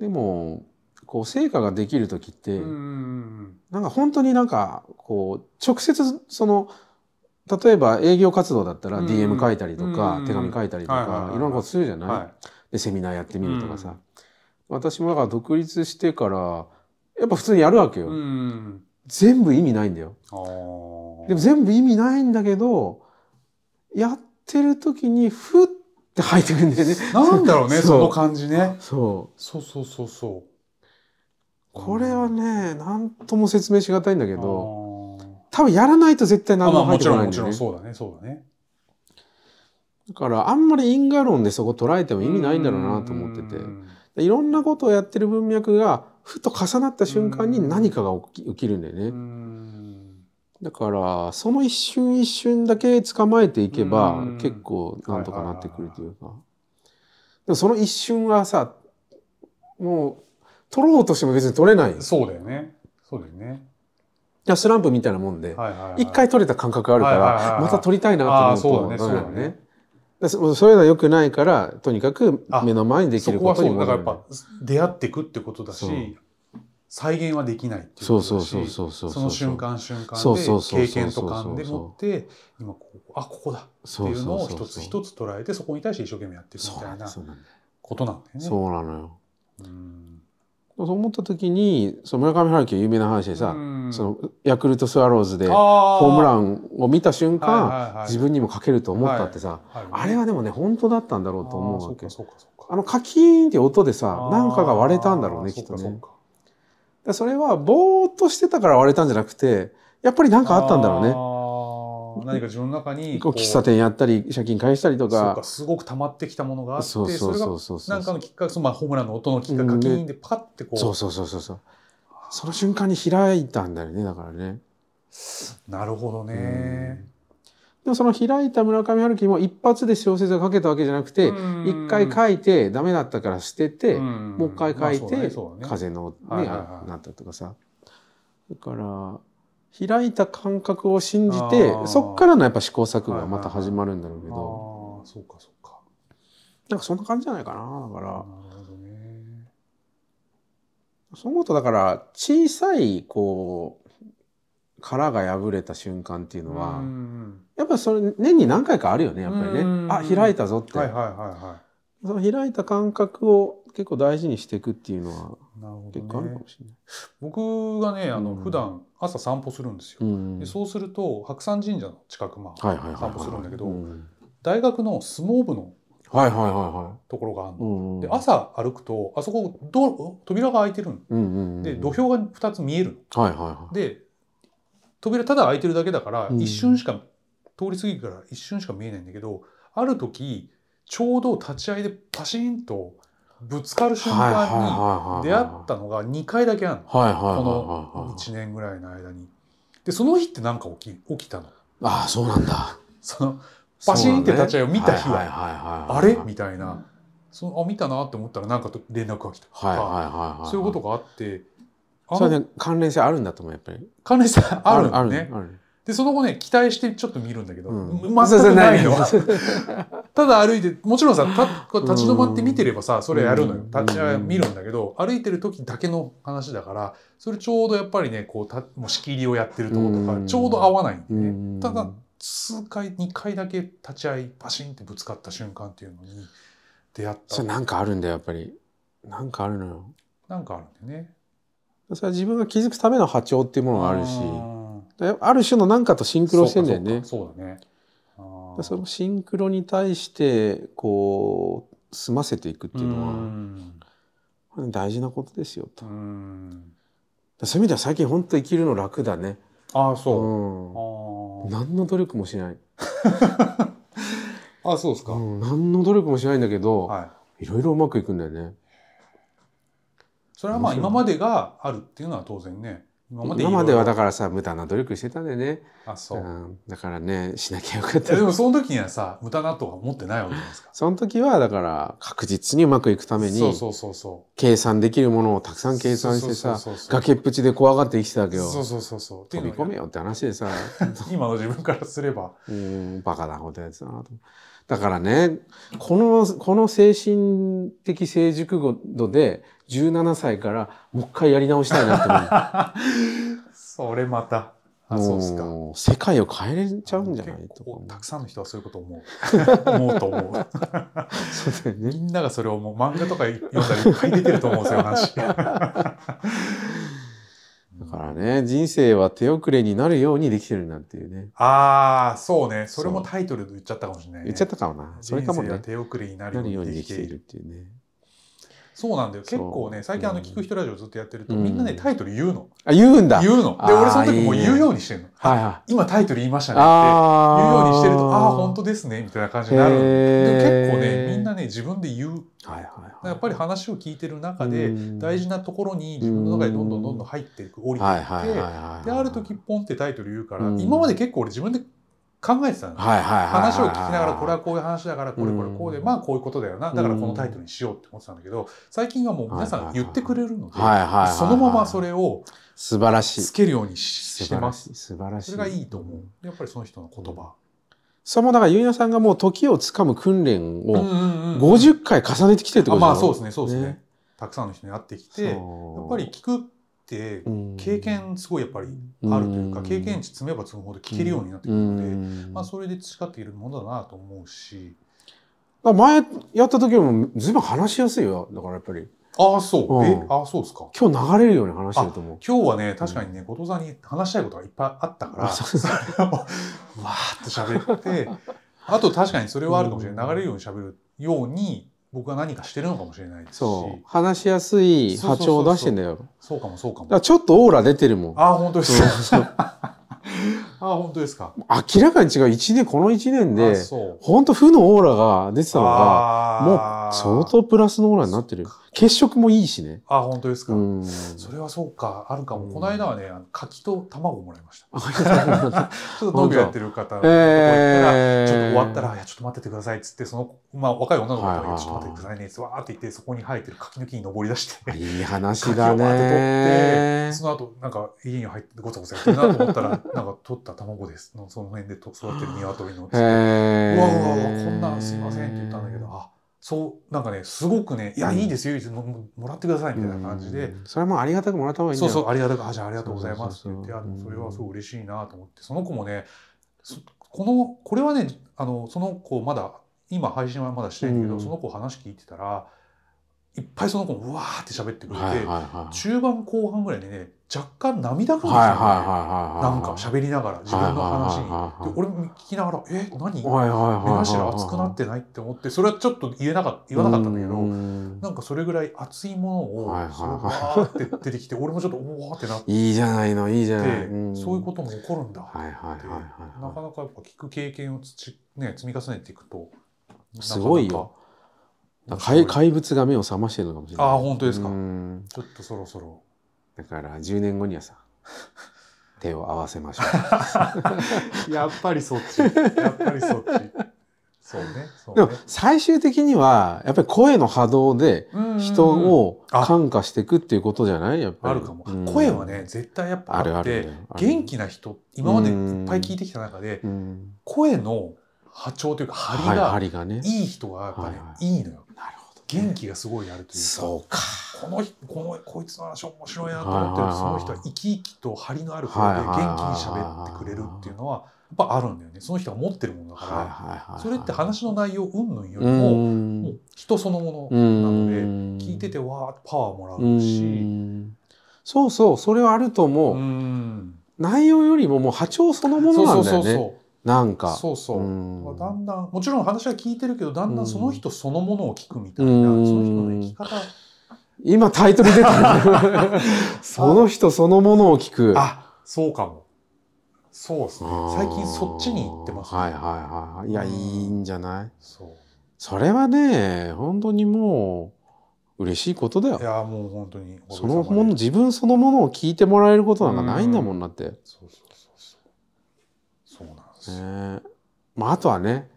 でも、こう、成果ができる時って、うんなんか本当になんか、こう、直接、その、例えば営業活動だったらうん DM 書いたりとか、うん手紙書いたりとか、はいろんなことするじゃない、はで、セミナーやってみるとかさ。うん私もだから独立してから、やっぱ普通にやるわけい。よ。うん全部意味ないんだよ。でも全部意味ないんだけど、やってる時にふって入ってくるんだよね。なんだろうね、そうその感じね。そう。そうそうそうそう。これはね、なんとも説明しがたいんだけけど、多分やらないと絶対あまあ何も入ってもちろんもちこないんだよね。ろんそうだね、そうだね。だからあんまり因果論でそこ捉えても意味ないんだろうなと思ってて。うんいろんなことをやってる文脈がふと重なった瞬間に何かが起き起きるんだようね。んだからその一瞬一瞬だけ捕まえていけばうん結構なんとかなってくるというか。でもその一瞬はさ、もう取ろうとしても別に取れない。いそうだよね。そうだよね。やスランプみたいなもんで、はいはいはい一回取れた感覚あるから、また取りたいなとそうだね、思うとダメなのそうだねね。。だそそういうのは良くないから、とにかくあ目の前にできることそこはそうだからやっぱ出会っていくってことだそうし、再現はできないっていうこそうとだし、そうそうそうそう。その瞬間瞬間そうそうそうそうで経験と感でもって今こうあここだってそういうのを一つ一つ捉えてそこに対して一生懸命やっていくそうなんだみたいなことなんだよね。そうなのよ。うん。そう思った時に、その村上春樹有名な話でさ、うん。そのヤクルトスワローズでホホームランを見た瞬間、はいはいはい。自分にも書けると思ったってさ、はいあれはでもね、本当だったんだろうと思うわけ。あー。そうかそうかそうかあのカキーンって音でさ、なんかが割れたんだろうね、きっとね。でそれはぼーっとしてたから割れたんじゃなくて、やっぱりなんかあったんだろうね。何か自分の中にこう喫茶店やったり、借金返したりとか。すごく溜まってきたものがあってそれがそうそうそう。なんかのきっかけそのまあホームランの音のきっかけでパカってこうそうそうそうそうそう。その瞬間に開いたんだよね、だからね。なるほどね。でもその開いた村上春樹も一発で小説を書けたわけじゃなくて、うん一回書いてダメだったから捨てて、んもう一回書いて、風のね、なったとかさ。だから、開いた感覚を信じあてー、そっからのやっぱ試行錯誤がまた始まるんだろうけあど、あそうかそうか。なんかそんな感じじゃないかな。だから。そう思うとだから、小さい、こう、殻が破れた瞬間っていうのは、うんやっぱりそれ年に何回かあるよね、やっぱりね。うんあ、開いたぞって。はいはいはいはその開いた感覚を結構大事にしていくっていうのは結構あどね。るかもしれない。僕がねあのうん。普段朝散歩するんですよ、うんでそうすると白山神社の近くまあ。散歩するんだけどうん大学の相撲部のはいはいはいはところがあるい。の、うんで朝歩くとあそこド扉が開いてるんうんうんで土俵が2つ見えるはいはいはい。ので扉ただ開いてるだけだからうん一瞬しか、通り過ぎるから一瞬しか見えないんだけどある時ちょうど立ち合いでパシンとぶつかる瞬間に出会ったのが2回だけあるのはいはいはいこのはいはい。1年ぐらいの間に。でその日って何か起き起きたの。ああ、そうなんだ。そのパシンって立ち合いを見た日はあれ？みたいな、そのあ見たなって思ったら何かと連絡が来たとか、はいはいはいはい。そういうことがあってそれね、関連性あるんだと思う、やっぱり。関連性あるあるのね。でその後ね期待してちょっと見るんだけど、うん全くないの。[LAUGHS] ただ歩いてもちろんさ立ち止まって見てればさそれやるのようん立ち見るんだけど歩いてる時だけの話だからそれちょうどやっぱりねこうたもう仕切りをやってるとことうんかちょうど合わないんでうねんただ数回2回だけ立ち会いパシンってぶつかった瞬間っていうのに出会ったそれなんかあるんだよ、やっぱり。なんかあるのよ。なんかあるんだよね。それは自分が気づくための波長っていうものがあるし、ある種の何かとシンクロしてんだよね。そうだね。そのシンクロに対して、こう、済ませていくっていうのは、大事なことですよと。うんそういう意味では最近本当生きるの楽だね。ああうそう。何の努力もしない。[LAUGHS] ーあそうですか。うん、何の努力もしないんだけど、はい。いろいろうまくいくんだよね。それはまあ今までがあるっていうのは当然ね。今まで今まではだかからさ無駄な努力してたんだよね。らあそう、いん、だからねしなきゃよかった。やでもその時にはさ無駄なとは思ってないわけじゃないですか。その時はだから確実にうまくいくためにそうそうそうそ計算できるものをたくさうん計算してさ崖っぷちで怖がって生きてたわけよ。そうそうそうそう。飛び込めよって話でさ。[LAUGHS] 今の自分からすれば。うんバカなことやつだなと。だからねこのこの精神的成熟度で17歳からもう一回やり直したいなって思う。[LAUGHS] それまた。あそうっすか。もう世界を変えれちゃうんじゃないとたくさんの人はそういうこと思う。[LAUGHS] 思うと思う。そうだよね。みんながそれをもう。漫画とか読んだらいっぱい出てると思うんですよ話。[LAUGHS] だからね人生は手遅れになるようにできてるんだっていうね。ああそうね。それもタイトルで言っちゃったかもしれない、ね、言っちゃったかもな。それかも人生はね手遅れになるようにできているっていうねそうなんだよ。結構ね最近あのうん。聞く人ラジオずっとやってると、うん。みんなねタイトル言うの。あ言うんだ。言うの。で俺その時もう言うようにしてるの。はいはい。今タイトル言いましたねって。あ言うようにしてるとああー本本当ですねみたいな感じになるの。で結構ねみんなね自分で言う。はいはいはい。やっぱり話を聞いてる中でうん。大事なところに自分の中でどんどんどんどん入っていく降りていって、である時ポンってタイトル言うから、うん。今まで結構俺自分で考えてたの、はいはいはいはい話を聞きながらこれはこういう話だからこれこれこうで、うん。まあこういうことだよな。だからこのタイトルにしようって思ってたんだけど最近はもう皆さん言ってくれるので、そのままそれを素晴らしい。つけるようにししてます。素晴らしい。それがいいと思う。やっぱりその人の言葉。それもだからゆいなさんがもう時をつかむ訓練うんをうんうん。50回重ねてきてるってことあまあそうですねそうですね。ね。たくさんの人に会ってきてやっぱり聞くってうん。経験すごいやっぱりあるというか、うん。経験値積めば積むほど聞けるようになってくるので、うん。まあ、それで培っているものだなと思うし。前やった時もずいぶん話しやすいよ。だからやっぱり。ああそう、うん。えああそうですか？今日流れるように話してると思う。今日はね確かにね後藤さんに話したいことがいっぱいあったからあそれを [LAUGHS] わーっと喋ってあと確かにそれはあるかもしれない、うん。流れるように喋るように僕は何かしてるのかもしれないですし。そう。話しやすい波長を出してんだよ。そうかもそうかも。らちょっとオーラ出てるもん。ああ本当ですそうかそう。[LAUGHS] ああ本当ですか？明らかに違う1年この1年あで本当負のオーラが出てたのがもう相当プラスのオーラになってる血色もいいしね。あ本当ですか、うん。それはそうか。あるかも、うん。この間はねあの柿と卵もらいました。[LAUGHS] あちょっと農業やってる方のとこ行ったら、えー。ちょっと終わったら、いや、ちょっと待っててくださいっつって、その、まあ、若い女の子が、ちょっと待っててくださいねっつって、わーって言って、そこに生えてる柿の木に登り出して、いい話柿をだバー。って取って、ねその後、なんか、家に入ってごつごつやってるなと思ったら、なんか、取った卵です。のその辺でと育ってる鶏の。うわへうわうわ、こんなんすいませんって言ったんだけど、あ、そう、なんかね、すごくね、いや、うんいいですよ、ももらってくださいみたいな感じで、うん。それはもうありがたくもらった方がいいんだよ。そうそう、ありがたく、あ、じゃあありがとうございますって言って、そうそれはすごい嬉しいなと思って、その子もね、そこの、これはね、あの、その子まだ、今配信はまだしてないんだけど、うん。その子話聞いてたら、いっぱいその子もうわーって喋ってくれて、はいはいはい中盤後半ぐらいでね、若干涙ぐんではいはいはいはいなんか喋りながら、自分の話に。はいはいはいはいで俺も聞きながら、え、何？目はいはいはいはい。頭熱くなってないって思って、それはちょっと言えなかった、言わなかったんだけど、うん。なんかそれぐらい熱いものを、はいはいはい。ーって出てきて、俺もちょっとおーってなって、いいじゃないのいいじゃない、ん。そういうことも起こるんだ、はいはいはいはい。なかなかやっぱ聞く経験をつね、積み重ねていくとすごいよ。怪怪物が目を覚ましてるのかもしれない。あー本当ですか。うん。ちょっとそろそろだから10年後にはさ [LAUGHS] 手を合わせましょう。[LAUGHS] やっぱりそっち。やっぱりそっち。そうね。そうでねも最終的にはやっぱり声の波動で人をあ感化していくっていうことじゃない？やっぱり。あるかも、うん。声はね絶対やっぱあるああってるある。元気な人今までいっぱい聞いてきた中でうん。声の波長というか張りはいがいい人がやっぱね、はいはい。いいのよ。なる元気がすごいあるというかそうか。この人このこいつの話面白いなと思ってるその人は生き生きと張りのある声で元気に喋ってくれるっていうのはやっぱあるんだよね。その人が持ってるものだから、それって話の内容云々よりうも、ん。もう人そのもうのなので、ん。聞いててわーパワーもらううし、ん。そうそう。それはあると思う、うん。内容よりももう波長そのものなんだよねなんか。そうそう、うん。だんだんもちろん話は聞いてるけどだんだんその人そのものを聞くみたいな、うん。その人の生き方。今タイトル出たね [LAUGHS] その人そのものを聞く。あそうかも。そうですね。最近そっちに行ってます、はいはいはいはい。いやうん。いいんじゃない？そう。それはね本当にもう嬉しいことだよ。い。やもう本当にそのもの自分そのものを聞いてもらえることなんかないんだもんなって。ねそうそうですね、まああとはね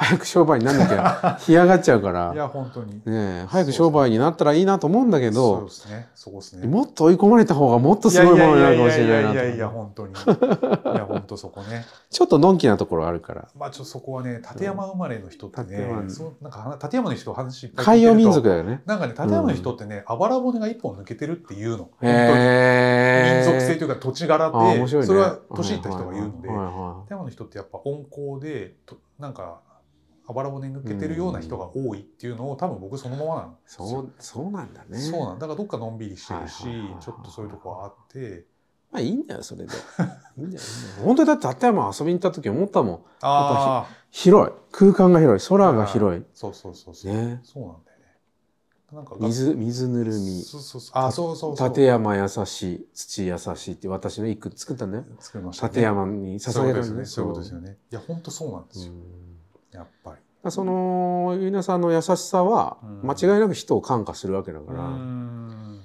早く商売になんなきゃ [LAUGHS] 干上がっちゃうからいや本当にねえ早く商売になったらいいなと思うんだけそうどですねそこですねもっと追い込まれた方がもっとすごいものになるかもしれないいやいやいや本当にいや本当そこねちょっとのんきなところあるからまあちょっとそこはね立山生まれの人ってね、立山そうなんか話立山の人話いっぱい聞い海洋民族だよね。なんかね立山の人ってね、あばら骨が一本抜けてるっていうの本当にへえ。民族性というか土地柄で、面白いね。それは年いった人が言うので、立山の人ってやっぱ温厚でとなんかあばら骨抜けてるような人が多いっていうのを多分僕そのままなんですよそうそうなんだね。そうなんだからどっかのんびりしてるし、ちょっとそういうとこはあってまあいいんだよそれで。いいんだよ。本当にだって立山遊びに行った時思ったもん。ああ広い空間が広い空が広い。そうそうそうそう、ね。そうなんだよねなんか水水ぬるみ。そうそうそうあそうそうそう立山優しい土優しいって私の一句作ったんだよ。作りました、ね、立山に捧げたんだよ。よねそういうことですよねいや本当そうなんですよ、うんやっぱり。そのゆいなさんの優しさはうん。間違いなく人を感化するわけだかうら、ん。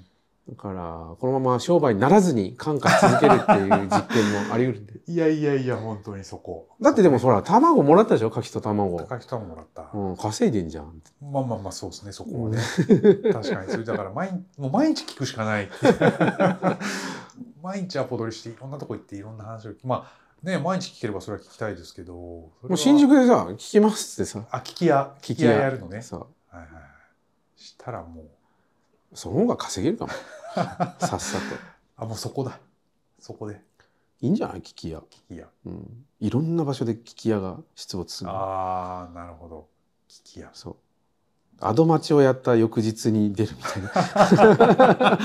だからこのまま商売にならずに感化し続けるっていう [LAUGHS] 実験もあり得るんで。いやいやいや本当にそこ。だってでもほら卵もらったでしょ？柿と卵、高木さんももらった、うん、稼いでんじゃん。まあまあまあそうですねそこはね、[LAUGHS] 確かに。それだから毎日もう毎日聞くしかない [LAUGHS] 毎日アポ取りしていろんなとこ行っていろんな話をまあね毎日聞ければそれは聞きたいですけどももう新宿でさ聞きますってさ。あ聞き屋？聞き屋。やるのね？そう。はいはいはい。したらもう。その方が稼げるかも。[LAUGHS] さっさと。あもうそこだ。そこで。いいんじゃない？聞き屋、聞き屋。うん、いろんな場所で聞き屋が出没するああなるほど。聞き屋。そうアド待ちをやった翌日に出るみたいな。[LAUGHS]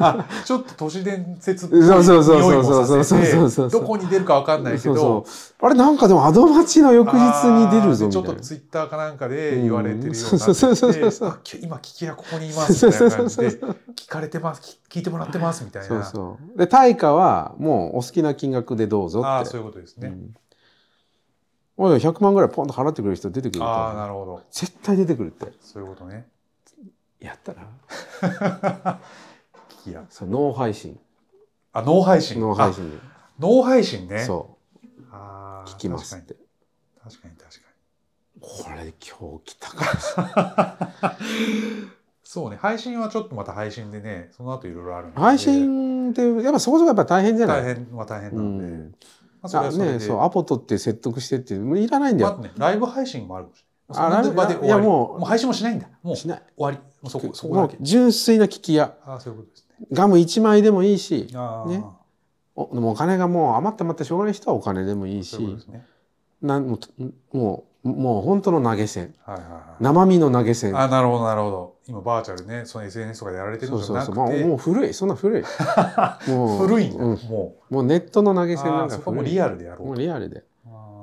あちょっと都市伝説っぽいそうそうそうそう匂いもさせてそうそうそうそうそうどこに出るかわかんないけどそうそうあれなんかでもアド待ちの翌日に出るぞあーちょっみたいなとツイッターかなんかで言われてるようになそう今聞き屋ここにいますみたいな感じで聞かれてます聞聞いてもらってますみたいなそうそうで対価はもうお好きな金額でどうぞってああそういうことですね、うんおい100万ぐらいポンと払ってくれる人出てくるああとなるほど。絶対出てくるって。そういうことね。やったら。聞き屋そう脳配信。あ脳配信。脳配信脳配信ね。そう。聞きますって。確かに確かに。これ今日来たか [LAUGHS] そうね。配信はちょっとまた配信でねその後いろいろあるんで配信ってやっぱそこそこやっぱ大変じゃない？大変は大変うなんで、ん、まあ、それそれで、ねそうアポ取って説得してってもういらないんだよ、まあね、ライブ配信もある。あライブ終わりいやもうもう配信もしないんだ。もう終しないわり。もうそこ、そこだけ。純粋な聞き屋ああ、そういうことですね。ガム1枚でもいいしねおでもお金がもう余って余ってしょうがない人はお金でもいいしそういうね。なんもうもうもう本当の投げ銭はいはいはい。生身の投げ銭あなるほど、なるほど。今、バーチャルね、その SNS とかでやられてるそうそうのじゃなくて、そうまあもう古いそんな古い [LAUGHS] もう古いんだ、うんももうネットの投げう。銭なんかああそこも古いリアルでやろもううリアルで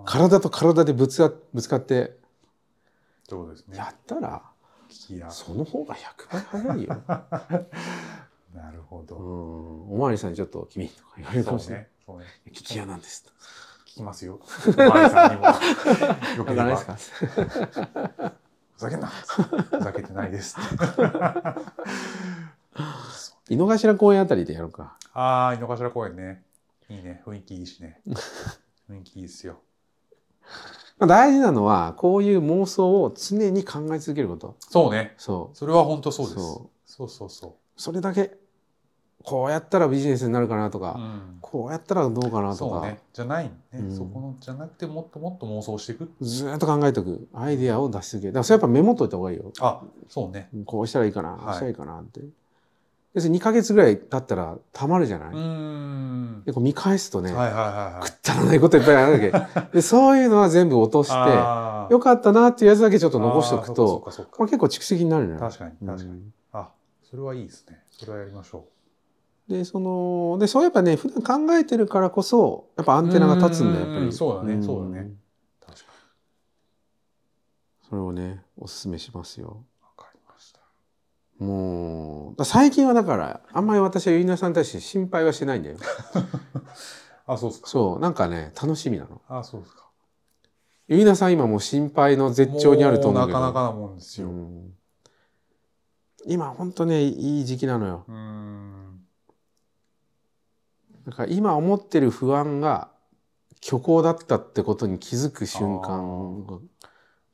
体と体でぶつかぶつかってというですね。やったら。その方が100倍早いよ、[LAUGHS] なるほうど。ん、おまわりさんにちょっと君とか言われるかそうもしれない、ね。そうね。聞き屋なんです聞きますよ。お前さんにも。[LAUGHS] よわければかんないですか？[LAUGHS] ふざけんな。ふざけてないです。[LAUGHS] 井の頭公園あたりでやろうかああ、井の頭公園ね。いいね。雰囲気いいしね。雰囲気いいですよ。まあ大事なのはこういう妄想を常に考え続けることそうね。そうそれは本当そうです。そそうそうそそれだけこうやったらビジネスになるかなとう。か、うん。こうやったらどうかなとか、そうね。じゃないね、うんそこのじゃなくてもっともっと妄想していく。ずーっと考えておくアイデアを出し続けるだからそれやっぱメモっといた方がいいよあ、そうね。こうしたらいいかな、はいこうしたらいいかなって要するに2ヶ月ぐらい経ったらたまるじゃない、うーん。でこう見返すとね、はいはいはいはい。くったらないこといっぱいあるわけ [LAUGHS] でそういうのは全部落としてよかったなっていうやつだけちょっと残しておくとこれ結構蓄積になるのよ確かに確かに。うんあ、それはいいですね。それはやりましょでそのでそうやっぱね普段考えてるからこそやっぱアンテナが立つんだよやっぱうんりそうだねんそうだねう。確かそれをねおすすめしますよに。わかりました。もうだ最近はだからあんまり私はゆいなさんに対して心配はしてないんだよ [LAUGHS] あ、そうですか。そうなんかね楽しみなのあ、そうですか。ゆいなさん今もう心配の絶頂にあると思うけどもなかなかなもんですよ。うん今本当ねいい時期なのようんだから今思ってる不安が虚構だったってことに気づく瞬間が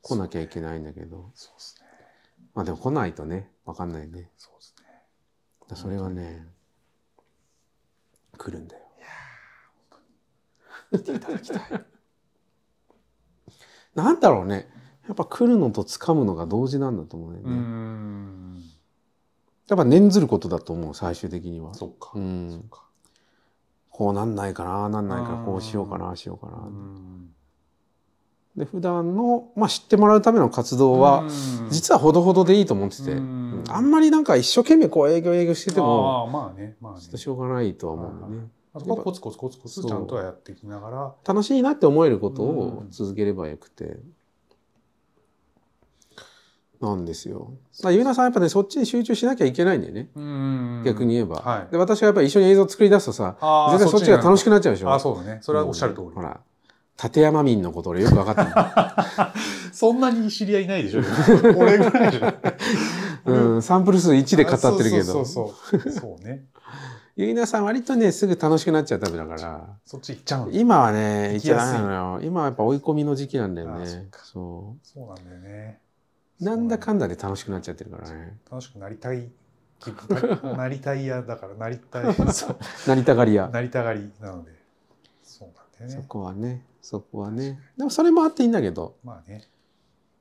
来なきゃいけないんだけど。そうですね。まあでも来ないとね分かんないね。そうですね。それはね来るんだよ。見ていただきたい。[LAUGHS] なんだろうね。やっぱ来るのと掴むのが同時なんだと思うよね、うん。やっぱ念ずることだと思う最終的には。そっか、うん。そっかこうなんないかななんないかうんこうしようかなしようかな、うん。で普段の、まあ、知ってもらうための活動は、うん。実はほどほどでいいと思ってて、うん。あんまりなんか一生懸命こう営業営業しててもまあねまあね。ちょっとしょうがないとは思うんだよね。あそこはコツコツコツコツちゃんとはやっていきながら。楽しいなって思えることをうん。続ければよくて。なんですよ。ゆうなさんやっぱねそっちに集中しなきゃいけないんだよね。うん。逆に言えば。はい。で私はやっぱり一緒に映像作り出すとさ絶対そっちが楽しくなっちゃうでしょ。ああそうだね。それはおっしゃる通り、ほら立山民のこと俺よく分かった [LAUGHS] そんなに知り合いないでしょ。俺ぐらいじゃの、うん、サンプル数1で語ってるけど。そうそうそうそう。ね。ゆいなさん割とねすぐ楽しくなっちゃうタイプだから。そっち行っちゃう今はね行っちゃ行きやすい。ダメなのよ。今はやっぱ追い込みの時期なんだよね。そっかそそう。なんだよね。うなんだかんだで楽しくなっちゃってるからね。楽しくなりたいななりたいやだからなりたい。そう。なりたがり屋なりたがりなので。そうなんだよそねこはね。そこはね。でもそれもあっていいんだけど。まあね。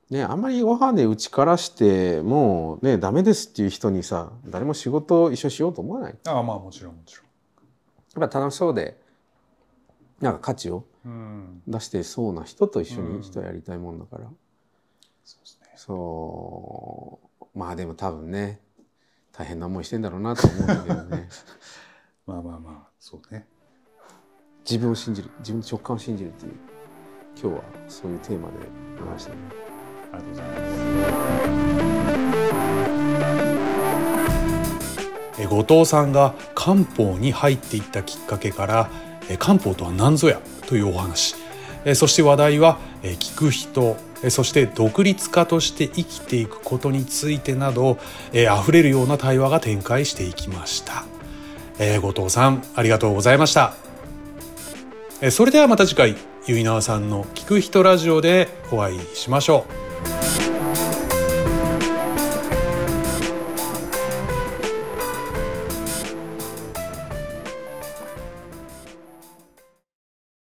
ねあんまりご飯で打ちからしてもうねダメですっていう人にさ誰も仕事を一緒しようと思わない。ああまあもちろんもちろやっぱ楽しそうでなんか価値をんうん。出してそうな人と一緒うん。に人やりたいもんだから、そうですねそう。まあでも多分ね大変な思いしてんだろうなと思うんだけどね。[LAUGHS] まあまあまあそうね。自分を信じる。自分の直感を信じるっていう。今日はそういうテーマで話したね。ありがとうございます。え後藤さんが漢方に入っていったきっかけからえ漢方とは何ぞや？というお話。えそして話題はえ聞く人えそして独立家として生きていくことについてなどえ溢れるような対話が展開していきました。え後藤さんありがとうございました。えそれではまた次回ゆいなわさんの聞く人ラジオでお会いしましょう。